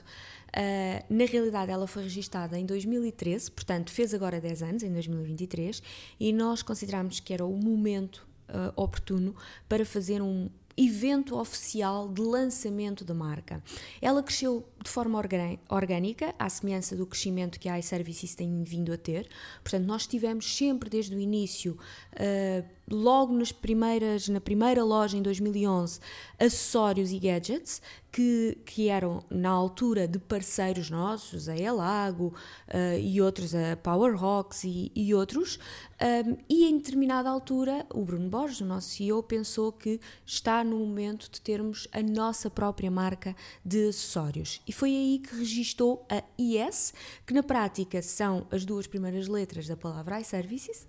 Uh, na realidade, ela foi registada em 2013, portanto, fez agora 10 anos, em 2023, e nós consideramos que era o momento uh, oportuno para fazer um, evento oficial de lançamento da marca. Ela cresceu de forma orgânica, à semelhança do crescimento que a iServices tem vindo a ter. Portanto, nós tivemos sempre desde o início, uh, logo nas primeiras, na primeira loja em 2011, acessórios e gadgets que, que eram na altura de parceiros nossos, a Elago uh, e outros, a Power Rocks e, e outros, um, e em determinada altura o Bruno Borges, o nosso CEO, pensou que está no momento de termos a nossa própria marca de acessórios. E foi aí que registou a IS, que na prática são as duas primeiras letras da palavra iServices,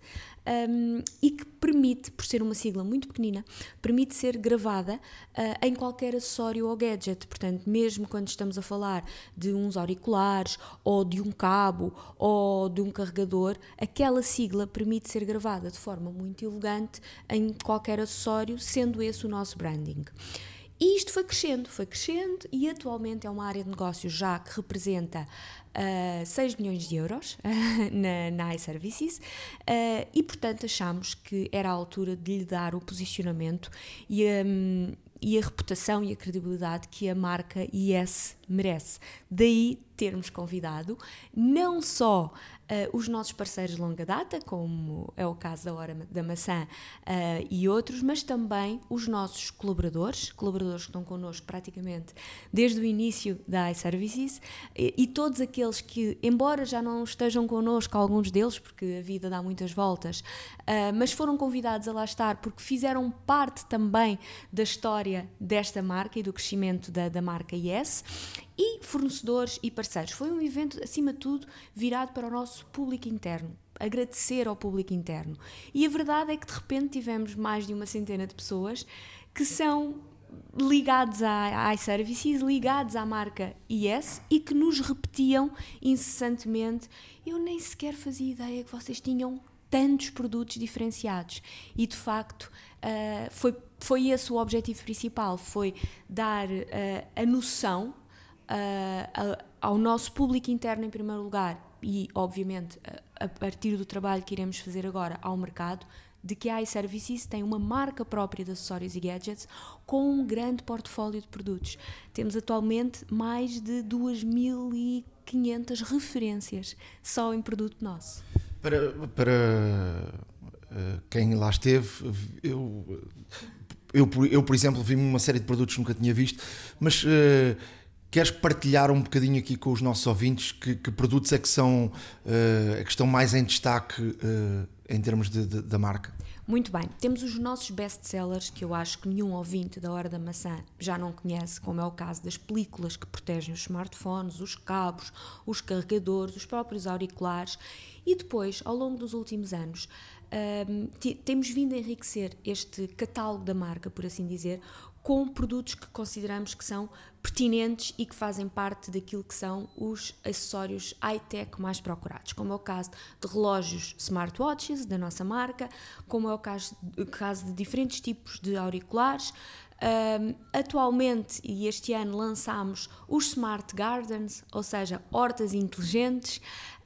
um, e que permite, por ser uma sigla muito pequenina, permite ser gravada uh, em qualquer acessório ou gadget. Portanto, mesmo quando estamos a falar de uns auriculares, ou de um cabo, ou de um carregador, aquela sigla permite ser gravada de forma muito elegante em qualquer acessório, sendo esse o nosso branding. E isto foi crescendo, foi crescendo e atualmente é uma área de negócio já que representa uh, 6 milhões de euros na, na iServices uh, e, portanto, achamos que era a altura de lhe dar o posicionamento e, um, e a reputação e a credibilidade que a marca IS merece. Daí termos convidado não só uh, os nossos parceiros de longa data, como é o caso da Hora da Maçã uh, e outros, mas também os nossos colaboradores, colaboradores que estão connosco praticamente desde o início da iServices e, e todos aqueles que, embora já não estejam connosco, alguns deles, porque a vida dá muitas voltas, uh, mas foram convidados a lá estar porque fizeram parte também da história desta marca e do crescimento da, da marca Yes e fornecedores e parceiros. Foi um evento, acima de tudo, virado para o nosso público interno. Agradecer ao público interno. E a verdade é que de repente tivemos mais de uma centena de pessoas que são ligados à iServices, ligados à marca IS e que nos repetiam incessantemente: Eu nem sequer fazia ideia que vocês tinham tantos produtos diferenciados. E de facto uh, foi, foi esse o objetivo principal: foi dar uh, a noção uh, ao nosso público interno em primeiro lugar e, obviamente, a, a partir do trabalho que iremos fazer agora ao mercado, de que a iServices tem uma marca própria de acessórios e gadgets com um grande portfólio de produtos. Temos atualmente mais de 2.500 referências só em produto nosso. Para, para uh, quem lá esteve, eu, eu, eu, por exemplo, vi uma série de produtos que nunca tinha visto, mas. Uh, Queres partilhar um bocadinho aqui com os nossos ouvintes que, que produtos é que são uh, que estão mais em destaque uh, em termos de, de, da marca? Muito bem, temos os nossos best-sellers que eu acho que nenhum ouvinte da Hora da Maçã já não conhece, como é o caso das películas que protegem os smartphones, os cabos, os carregadores, os próprios auriculares e depois, ao longo dos últimos anos, um, temos vindo a enriquecer este catálogo da marca, por assim dizer, com produtos que consideramos que são pertinentes e que fazem parte daquilo que são os acessórios high-tech mais procurados, como é o caso de relógios smartwatches da nossa marca, como é o caso, caso de diferentes tipos de auriculares. Um, atualmente e este ano lançámos os Smart Gardens, ou seja, hortas inteligentes.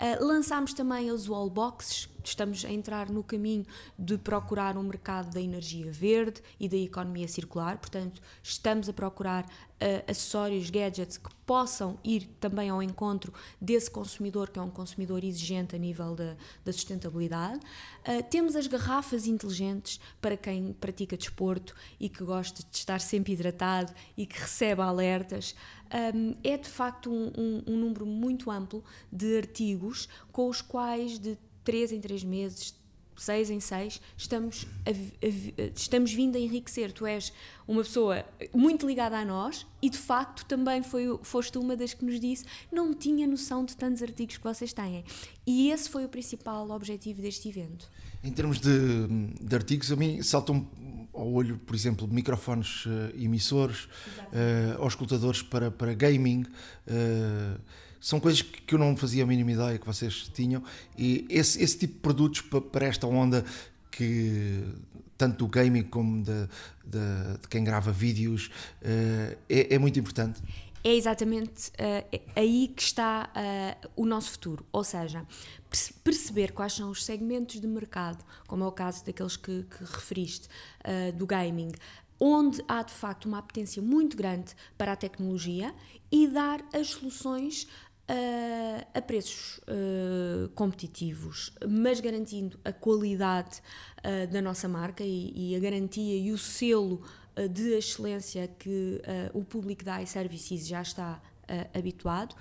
Uh, lançámos também as wallboxes, estamos a entrar no caminho de procurar um mercado da energia verde e da economia circular, portanto, estamos a procurar uh, acessórios, gadgets que possam ir também ao encontro desse consumidor, que é um consumidor exigente a nível da, da sustentabilidade. Uh, temos as garrafas inteligentes para quem pratica desporto e que gosta de estar sempre hidratado e que recebe alertas. Um, é de facto um, um, um número muito amplo de artigos com os quais de 3 em 3 meses, 6 em 6, estamos, a, a, estamos vindo a enriquecer. Tu és uma pessoa muito ligada a nós e, de facto, também foi, foste uma das que nos disse não tinha noção de tantos artigos que vocês têm. E esse foi o principal objetivo deste evento. Em termos de, de artigos, a mim saltam ao olho, por exemplo, microfones uh, emissores, uh, auscultadores para, para gaming. Uh, são coisas que eu não fazia a mínima ideia que vocês tinham e esse, esse tipo de produtos para esta onda que tanto do gaming como de, de, de quem grava vídeos uh, é, é, muito importante. É exatamente uh, aí que está uh, o nosso futuro, ou seja, perceber quais são os segmentos de mercado, como é o caso daqueles que, que referiste, do gaming, onde há de facto uma apetência muito grande para a tecnologia e dar as soluções Uh, a preços uh, competitivos, mas garantindo a qualidade uh, da nossa marca e, e, a garantia e o selo de excelência que o público da iServices já está uh, habituado,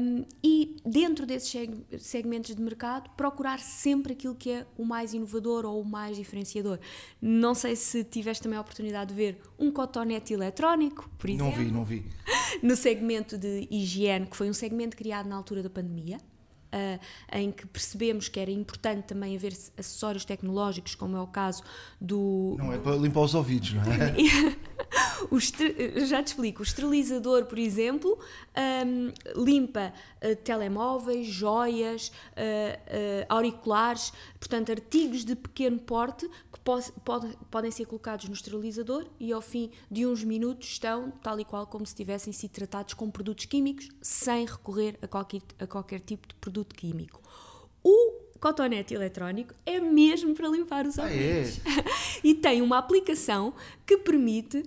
um, e dentro desses segmentos de mercado procurar sempre aquilo que é o mais inovador ou o mais diferenciador. Não sei se tiveste também a oportunidade de ver um cotonete eletrónico, por exemplo. Não vi, não vi. No segmento de higiene, que foi um segmento criado na altura da pandemia. Uh, em que percebemos que era importante também haver acessórios tecnológicos, como é o caso do. Não é para limpar os ouvidos, não é? já te explico. O esterilizador, por exemplo, um, limpa uh, telemóveis, joias, uh, uh, auriculares, portanto, artigos de pequeno porte que pode, pode, podem ser colocados no esterilizador e ao fim de uns minutos estão tal e qual como se tivessem sido tratados com produtos químicos, sem recorrer a qualquer, a qualquer tipo de produto químico. O cotonete eletrónico é mesmo para limpar os ouvidos. Ah, é? e tem uma aplicação que permite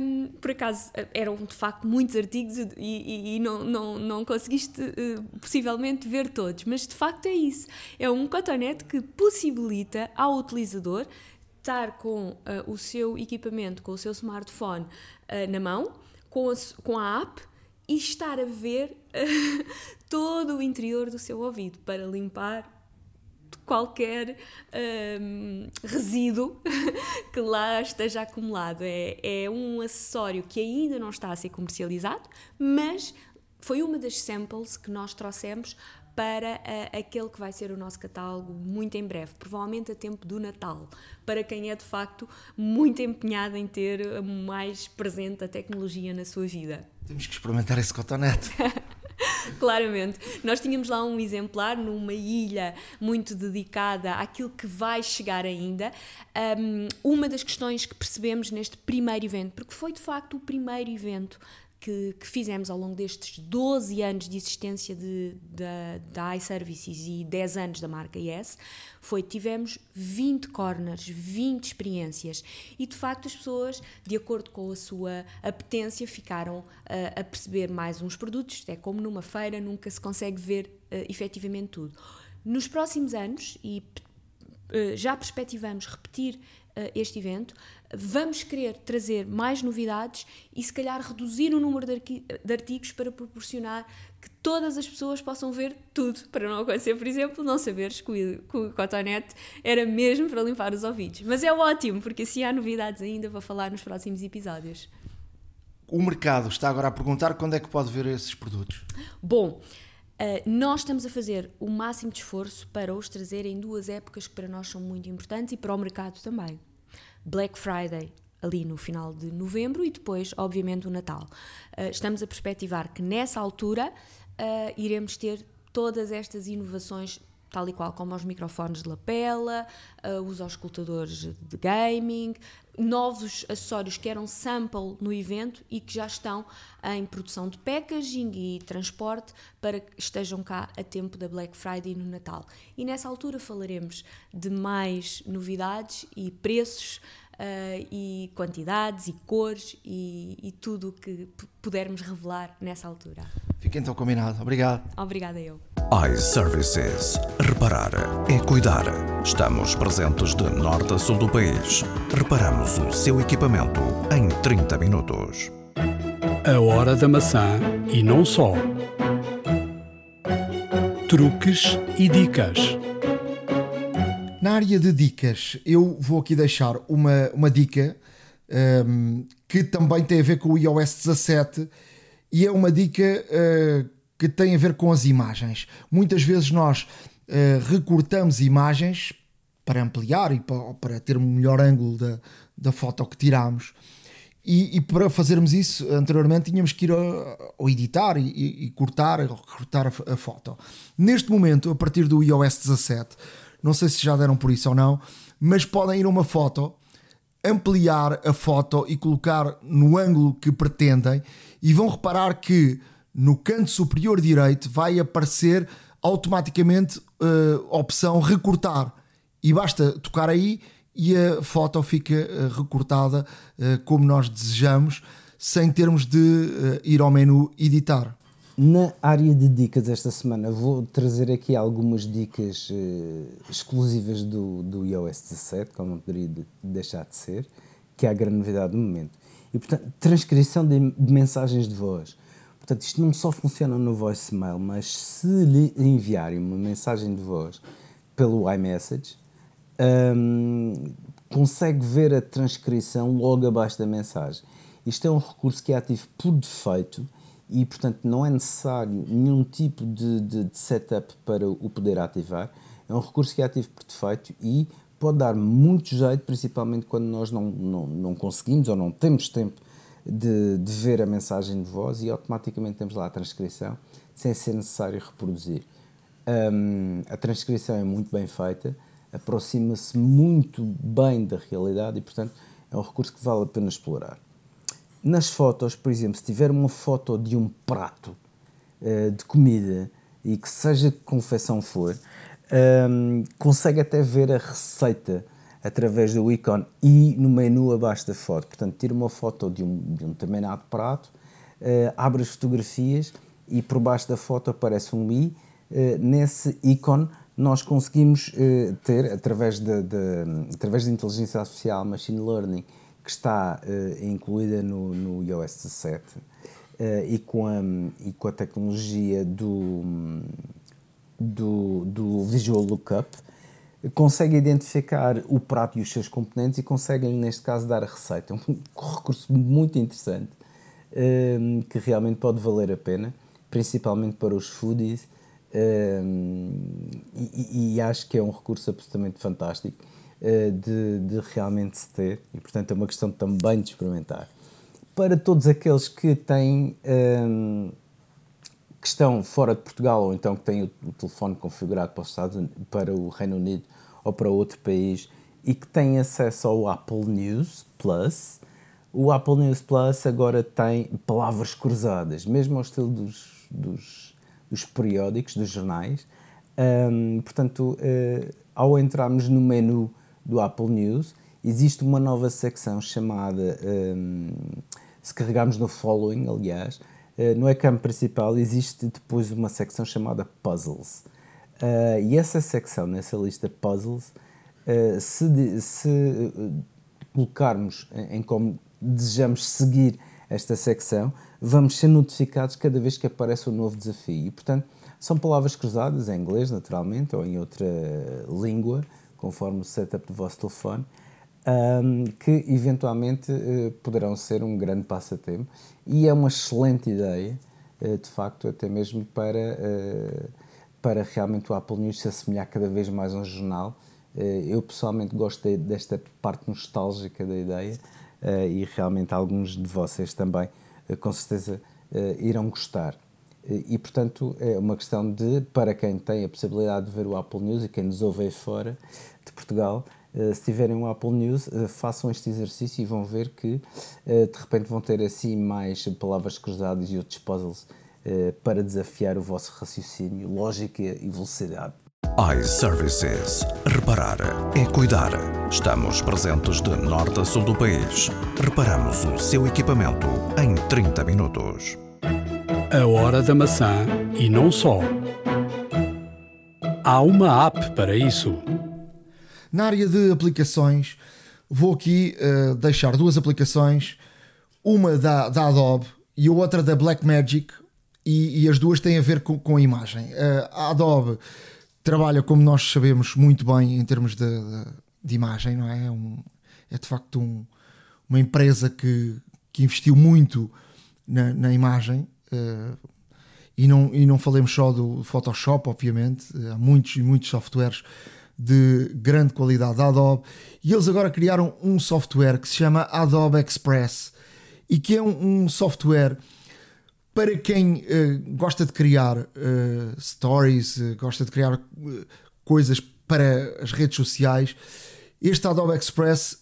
um, por acaso eram de facto muitos artigos e, e, e não, não, não conseguiste uh, possivelmente ver todos, mas de facto é isso. É um cotonete que possibilita ao utilizador estar com uh, o seu equipamento, com o seu smartphone uh, na mão, com a, com a app e estar a ver todo o interior do seu ouvido para limpar qualquer um, resíduo que lá esteja acumulado. É, é um acessório que ainda não está a ser comercializado, mas foi uma das samples que nós trouxemos para uh, aquele que vai ser o nosso catálogo muito em breve, provavelmente a tempo do Natal, para quem é de facto muito empenhado em ter mais presente a tecnologia na sua vida. Temos que experimentar esse cotonete. Claramente. Nós tínhamos lá um exemplar numa ilha muito dedicada àquilo que vai chegar ainda. Um, uma das questões que percebemos neste primeiro evento, porque foi de facto o primeiro evento que, que, fizemos ao longo destes 12 anos de existência de, de, da iServices e 10 anos da marca Yes, foi tivemos 20 corners, 20 experiências e de facto as pessoas, de acordo com a sua apetência, ficaram uh, a perceber mais uns produtos. É como numa feira, nunca se consegue ver uh, efetivamente tudo. Nos próximos anos, e uh, já perspectivamos repetir este evento, vamos querer trazer mais novidades e se calhar reduzir o número de, artigos para proporcionar que todas as pessoas possam ver tudo, para não acontecer, por exemplo, não saberes que o, que o cotonete era mesmo para limpar os ouvidos. Mas é ótimo, porque assim há novidades ainda para falar nos próximos episódios. O mercado está agora a perguntar quando é que pode ver esses produtos. Bom, Uh, nós estamos a fazer o máximo de esforço para os trazer em duas épocas que para nós são muito importantes e para o mercado também. Black Friday, ali no final de novembro, e depois, obviamente, o Natal. Uh, estamos a perspectivar que nessa altura uh, iremos ter todas estas inovações tal e qual como os microfones de lapela, uh, os auscultadores de gaming, novos acessórios que eram sample no evento e que já estão em produção de packaging e transporte para que estejam cá a tempo da Black Friday no Natal. E nessa altura falaremos de mais novidades e preços uh, e quantidades e cores e, e tudo o que pudermos revelar nessa altura. Fica então combinado. Obrigado. Obrigada eu iServices. Reparar é cuidar. Estamos presentes de norte a sul do país. Reparamos o seu equipamento em 30 minutos. A hora da maçã e não só. Truques e dicas. Na área de dicas, eu vou aqui deixar uma, uma dica um, que também tem a ver com o iOS 17 e é uma dica uh, que tem a ver com as imagens. Muitas vezes nós uh, recortamos imagens para ampliar e para, para, ter um melhor ângulo da, da foto que tiramos. E, e, para fazermos isso, anteriormente tínhamos que ir ao editar e, e, e cortar, recortar a, a, foto. Neste momento, a partir do iOS 17, não sei se já deram por isso ou não, mas podem ir a uma foto, ampliar a foto e colocar no ângulo que pretendem, e vão reparar que no canto superior direito vai aparecer automaticamente uh, a opção recortar e basta tocar aí e a foto fica uh, recortada uh, como nós desejamos sem termos de ir ao menu editar. Na área de dicas esta semana vou trazer aqui algumas dicas exclusivas do, do iOS 17, como não poderia deixar de ser, que é a grande novidade do momento. E portanto, transcrição de, de mensagens de voz Portanto, isto não só funciona no voicemail, mas se lhe enviarem uma mensagem de voz pelo iMessage, um, consegue ver a transcrição logo abaixo da mensagem. Isto é um recurso que é ativo por defeito e, portanto, não é necessário nenhum tipo de, de, de setup para o poder ativar. É um recurso que é ativo por defeito e pode dar muito jeito, principalmente quando nós não, não, não conseguimos ou não temos tempo de, de, ver a mensagem de voz e automaticamente temos lá a transcrição sem ser necessário reproduzir. Um, a transcrição é muito bem feita, aproxima-se muito bem da realidade e, portanto, é um recurso que vale a pena explorar. Nas fotos, por exemplo, se tiver uma foto de um prato uh, de comida e que seja que confecção for, um, consegue até ver a receita através do ícone e no menu abaixo da foto. Portanto, tira uma foto de um, de um determinado prato, uh, abre as fotografias e por baixo da foto aparece um i. Uh, nesse ícone nós conseguimos uh, ter, através de, através da inteligência artificial, machine learning, que está incluída no, no iOS 17, e, com a, e com a tecnologia do, do, do Visual Lookup, consegue identificar o prato e os seus componentes e consegue, neste caso, dar a receita. Um recurso muito interessante um, que realmente pode valer a pena, principalmente para os foodies. E, e, acho que é um recurso absolutamente fantástico uh, de, de, realmente se ter e, portanto, é uma questão também de experimentar. Para todos aqueles que têm. Um, que estão fora de Portugal ou então que têm o, telefone configurado para, para o Reino Unido ou para outro país e que têm acesso ao Apple News Plus, o Apple News Plus agora tem palavras cruzadas, mesmo ao estilo dos, dos, dos periódicos, dos jornais. Um, portanto, uh, ao entrarmos no menu do Apple News, existe uma nova secção chamada, um, se carregarmos no Following, aliás, uh, no ecrã principal existe depois uma secção chamada Puzzles. Uh, e essa secção, nessa lista puzzles, uh, se, de, se uh, colocarmos em, em como desejamos seguir esta secção, vamos ser notificados cada vez que aparece um novo desafio. E, portanto, são palavras cruzadas em inglês, naturalmente, ou em outra língua, conforme o setup do vosso telefone, um, que eventualmente uh, poderão ser um grande passatempo. E é uma excelente ideia, uh, de facto, até mesmo para, uh, para realmente o Apple News se assemelhar cada vez mais a um jornal. eu pessoalmente gosto de, desta parte nostálgica da ideia e realmente alguns de vocês também, com certeza, irão gostar. E, portanto, é uma questão de, para quem tem a possibilidade de ver o Apple News e quem nos ouve aí fora de Portugal, eh, se tiverem um Apple News, eh, façam este exercício e vão ver que eh, de repente vão ter assim mais palavras cruzadas e outros puzzles para desafiar o vosso raciocínio, lógica e velocidade. iServices. Reparar é cuidar. Estamos presentes de norte a sul do país. Reparamos o seu equipamento em 30 minutos. A hora da maçã e não só. Há uma app para isso. Na área de aplicações, vou aqui uh, deixar duas aplicações, uma da, da Adobe e outra da Blackmagic, e, e as duas têm a ver com, com a imagem. Uh, a Adobe trabalha, como nós sabemos, muito bem em termos de, de, de imagem, não é? Um, é de facto um, uma empresa que, que investiu muito na, na imagem e, não, e não falemos só do Photoshop, obviamente, há muitos e muitos softwares de grande qualidade da Adobe e eles agora criaram um software que se chama Adobe Express e que é um, um software para quem uh, gosta de criar uh, stories, uh, gosta de criar coisas para as redes sociais. Este Adobe Express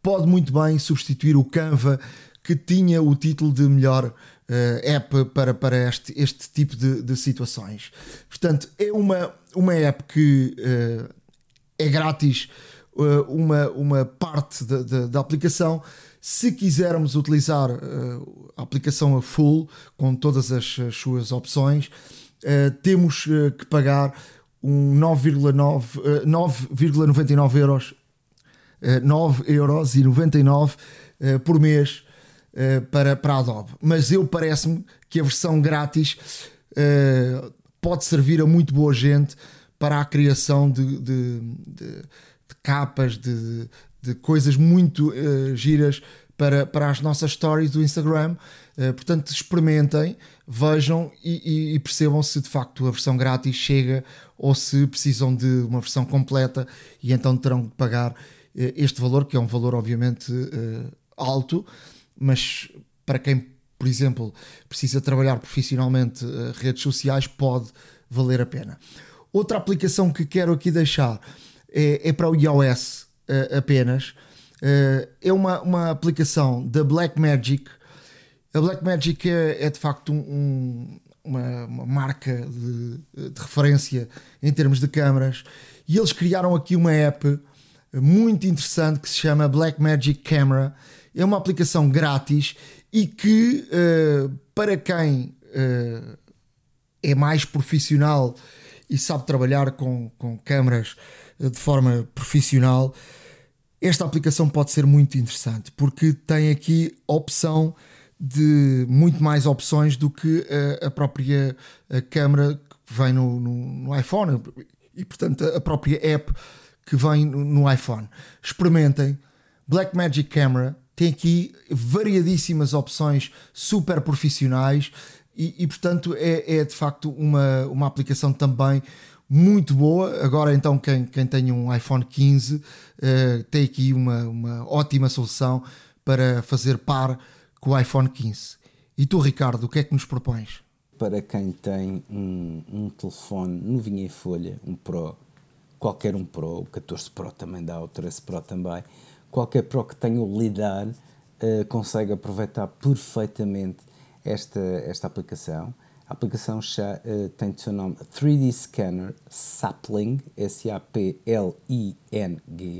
pode muito bem substituir o Canva que tinha o título de melhor app para, para este, este tipo de, de, situações. Portanto, é uma, uma app que uh, é grátis, uh, uma, uma parte da, aplicação. Se quisermos utilizar a aplicação a full, com todas as, as suas opções, temos que pagar um 9,99 euros 9 euros e 99 por mês uh, para, para Adobe. Mas eu parece-me que a versão grátis uh, pode servir a muito boa gente para a criação de, de, de, de capas, de, coisas muito uh, giras para, para as nossas stories do Instagram. Uh, portanto, experimentem, vejam e, e, e, percebam se de facto a versão grátis chega ou se precisam de uma versão completa e então terão que pagar este valor, que é um valor obviamente alto mas para quem, por exemplo, precisa trabalhar profissionalmente uh, redes sociais, pode valer a pena. Outra aplicação que quero aqui deixar é, é para o iOS uh, apenas. Uh, é uma, uma aplicação da Blackmagic. A Blackmagic é, é de facto um, uma, uma, marca de, de, referência em termos de câmaras e eles criaram aqui uma app muito interessante que se chama Blackmagic Camera é uma aplicação grátis e que, uh, para quem uh, é mais profissional e sabe trabalhar com, com câmaras eh, de forma profissional, esta aplicação pode ser muito interessante porque tem aqui opção de muito mais opções do que a, a própria câmera que vem no, no, no, iPhone e, portanto, a própria app que vem no, no iPhone. Experimentem Blackmagic Camera tem aqui variadíssimas opções super profissionais e, e portanto é, é, de facto uma, uma aplicação também muito boa. Agora então quem, quem tem um iPhone 15 uh, eh, tem aqui uma, uma ótima solução para fazer par com o iPhone 15. E tu Ricardo, o que é que nos propões? Para quem tem um, um telefone novinho em folha, um Pro, qualquer um Pro, o 14 Pro também dá, o 13 Pro também, qualquer Pro que tenha o lidar uh, consegue aproveitar perfeitamente esta, esta aplicação. A aplicação já, uh, tem o seu nome 3D Scanner Sapling, S-A-P-L-I-N-G,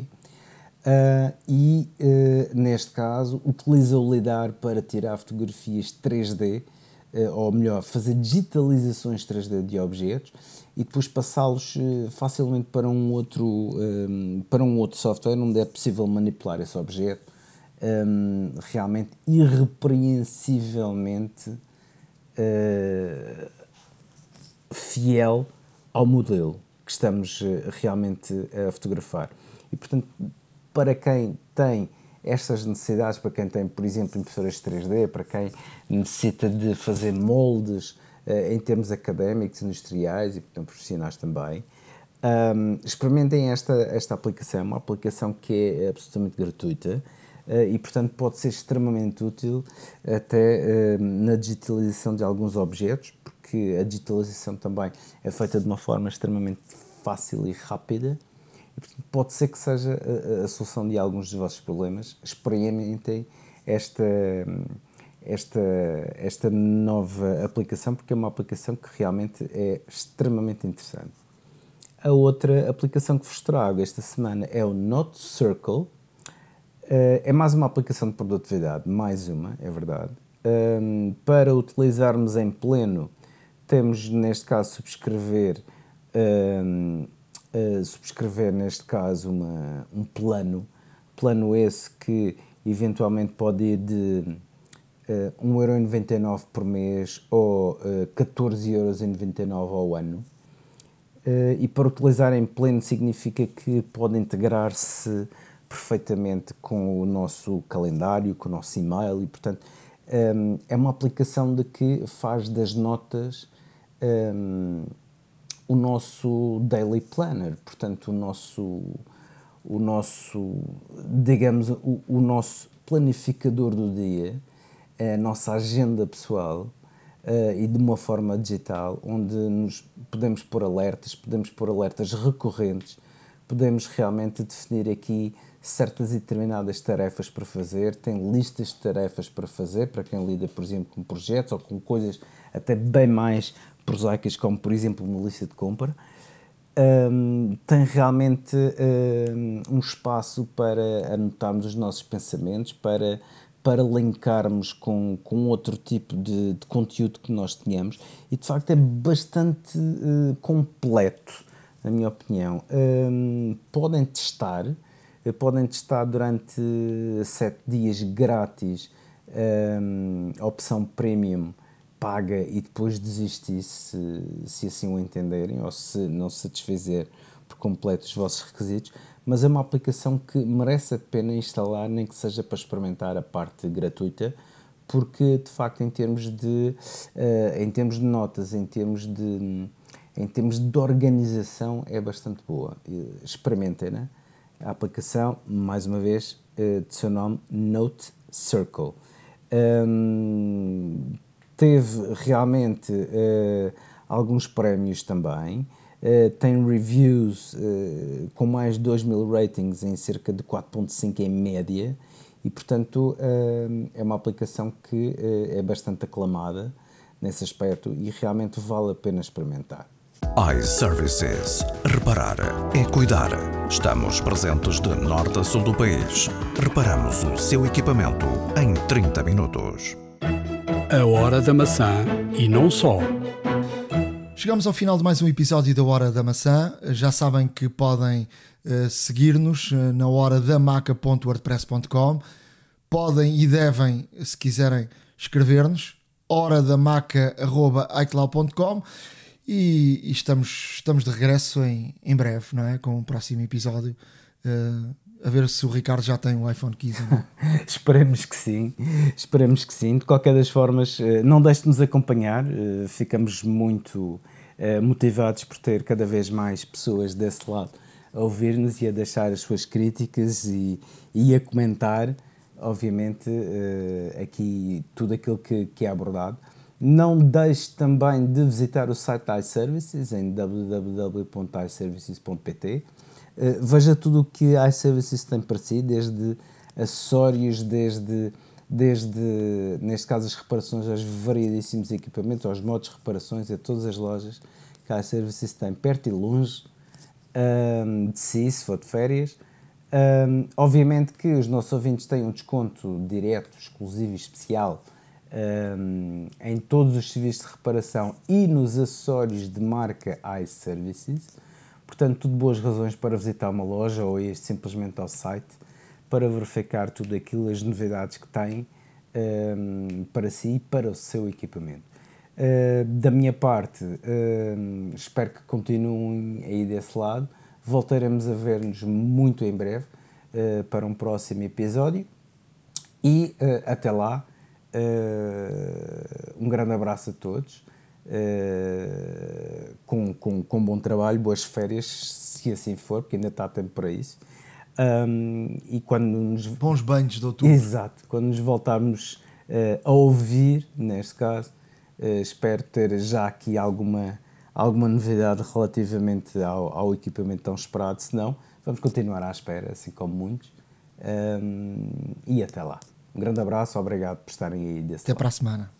uh, e uh, neste caso utiliza o LIDAR para tirar fotografias 3D ou melhor, fazer digitalizações 3D de objetos e depois passá-los facilmente para um outro para um outro software onde é possível manipular esse objeto um, realmente irrepreensivelmente uh, fiel ao modelo que estamos uh, realmente a fotografar. E, portanto, para quem tem estas necessidades, para quem tem, por exemplo, impressoras 3D, para quem necessita de fazer moldes em termos académicos, industriais e, portanto, profissionais também, um, experimentem esta, esta aplicação, uma aplicação que é absolutamente gratuita, eh, e, portanto, pode ser extremamente útil até eh, na digitalização de alguns objetos, porque a digitalização também é feita de uma forma extremamente fácil e rápida. E, portanto, pode ser que seja a, a, solução de alguns dos vossos problemas. Experimentem esta, esta, esta nova aplicação, porque é uma aplicação que realmente é extremamente interessante. A outra aplicação que vos trago esta semana é o Note Circle Uh, é mais uma aplicação de produtividade, mais uma, é verdade. Um, para utilizarmos em pleno, temos neste caso subscrever, um, uh, subscrever neste caso uma, um plano, plano esse que eventualmente pode ir de uh, 1,99€ por mês ou uh, 14,99€ ao ano. Uh, e para utilizar em pleno significa que pode integrar-se perfeitamente com o nosso calendário, com o nosso e-mail e, portanto, um, é uma aplicação de que faz das notas um, o nosso daily planner, portanto, o nosso, o nosso digamos, o, o nosso planificador do dia, a nossa agenda pessoal uh, e de uma forma digital, onde nos podemos pôr alertas, podemos pôr alertas recorrentes, podemos realmente definir aqui certas e determinadas tarefas para fazer, tem listas de tarefas para fazer, para quem lida, por exemplo, com projetos ou com coisas até bem mais prosaicas, como, por exemplo, uma lista de compra. Um, tem realmente um, um, espaço para anotarmos os nossos pensamentos, para, para linkarmos com, com outro tipo de, de conteúdo que nós tenhamos. E de facto é bastante uh, completo, na minha opinião. Um, podem testar, eh, podem testar durante sete dias grátis um, a opção premium paga e depois desistir se, se assim o entenderem ou se não satisfazer por completo os vossos requisitos, mas é uma aplicação que merece a pena instalar, nem que seja para experimentar a parte gratuita, porque de facto em termos de, uh, em termos de notas, em termos de, em termos de organização é bastante boa. Experimentem, né? A aplicação, mais uma vez, uh, de seu nome Note Circle. Um, teve realmente uh, alguns prémios também. Uh, tem reviews uh, com mais de 2 mil ratings em cerca de 4.5 em média e portanto é uma aplicação que é bastante aclamada nesse aspecto e realmente vale a pena experimentar iServices. Reparar é cuidar. Estamos presentes de norte a sul do país. Reparamos o seu equipamento em 30 minutos. A hora da maçã e não só. Chegamos ao final de mais um episódio da Hora da Maçã. Já sabem que podem uh, seguir-nos uh, na hora da maca.wordpress.com. Podem e devem, se quiserem, escrever-nos horadamaca.icloud.com e, e, estamos, estamos de regresso em, em breve, não é? Com o próximo episódio. Uh, a ver se o Ricardo já tem o iPhone 15. Esperemos que sim, esperemos que sim. De qualquer das formas, eh, não deixe de nos acompanhar, eh, ficamos muito motivados por ter cada vez mais pessoas desse lado a ouvir-nos e a deixar as suas críticas e, e a comentar, obviamente, aqui tudo aquilo que, que é abordado. Não deixe também de visitar o site iServices em www.iservices.pt. Eh, veja tudo o que a iServices tem para si, desde acessórios, desde, desde, neste caso, as reparações aos variedíssimos equipamentos, aos modos de reparações, a todas as lojas que a iServices tem perto e longe um, de si, se for de férias. Um, obviamente que os nossos ouvintes têm um desconto direto, exclusivo e especial um, em todos os serviços de reparação e nos acessórios de marca iServices. Portanto, tudo boas razões para visitar uma loja ou ir simplesmente ao site para verificar tudo aquilo, as novidades que têm um, para si e para o seu equipamento. Uh, da minha parte, uh, espero que continuem aí desse lado. Voltaremos a ver-nos muito em breve uh, para um próximo episódio. E até lá, um grande abraço a todos. Com, com, com bom trabalho, boas férias, se assim for, porque ainda está tempo para isso. Um, e quando nos... Bons banhos de outubro. Exato. Quando nos voltarmos a ouvir, neste caso, Uh, espero ter já aqui alguma, alguma novidade relativamente ao, ao, equipamento tão esperado. Se não, vamos continuar à espera, assim como muitos. Um, e até lá. Um grande abraço, obrigado por estarem aí desse Até lado. para a semana.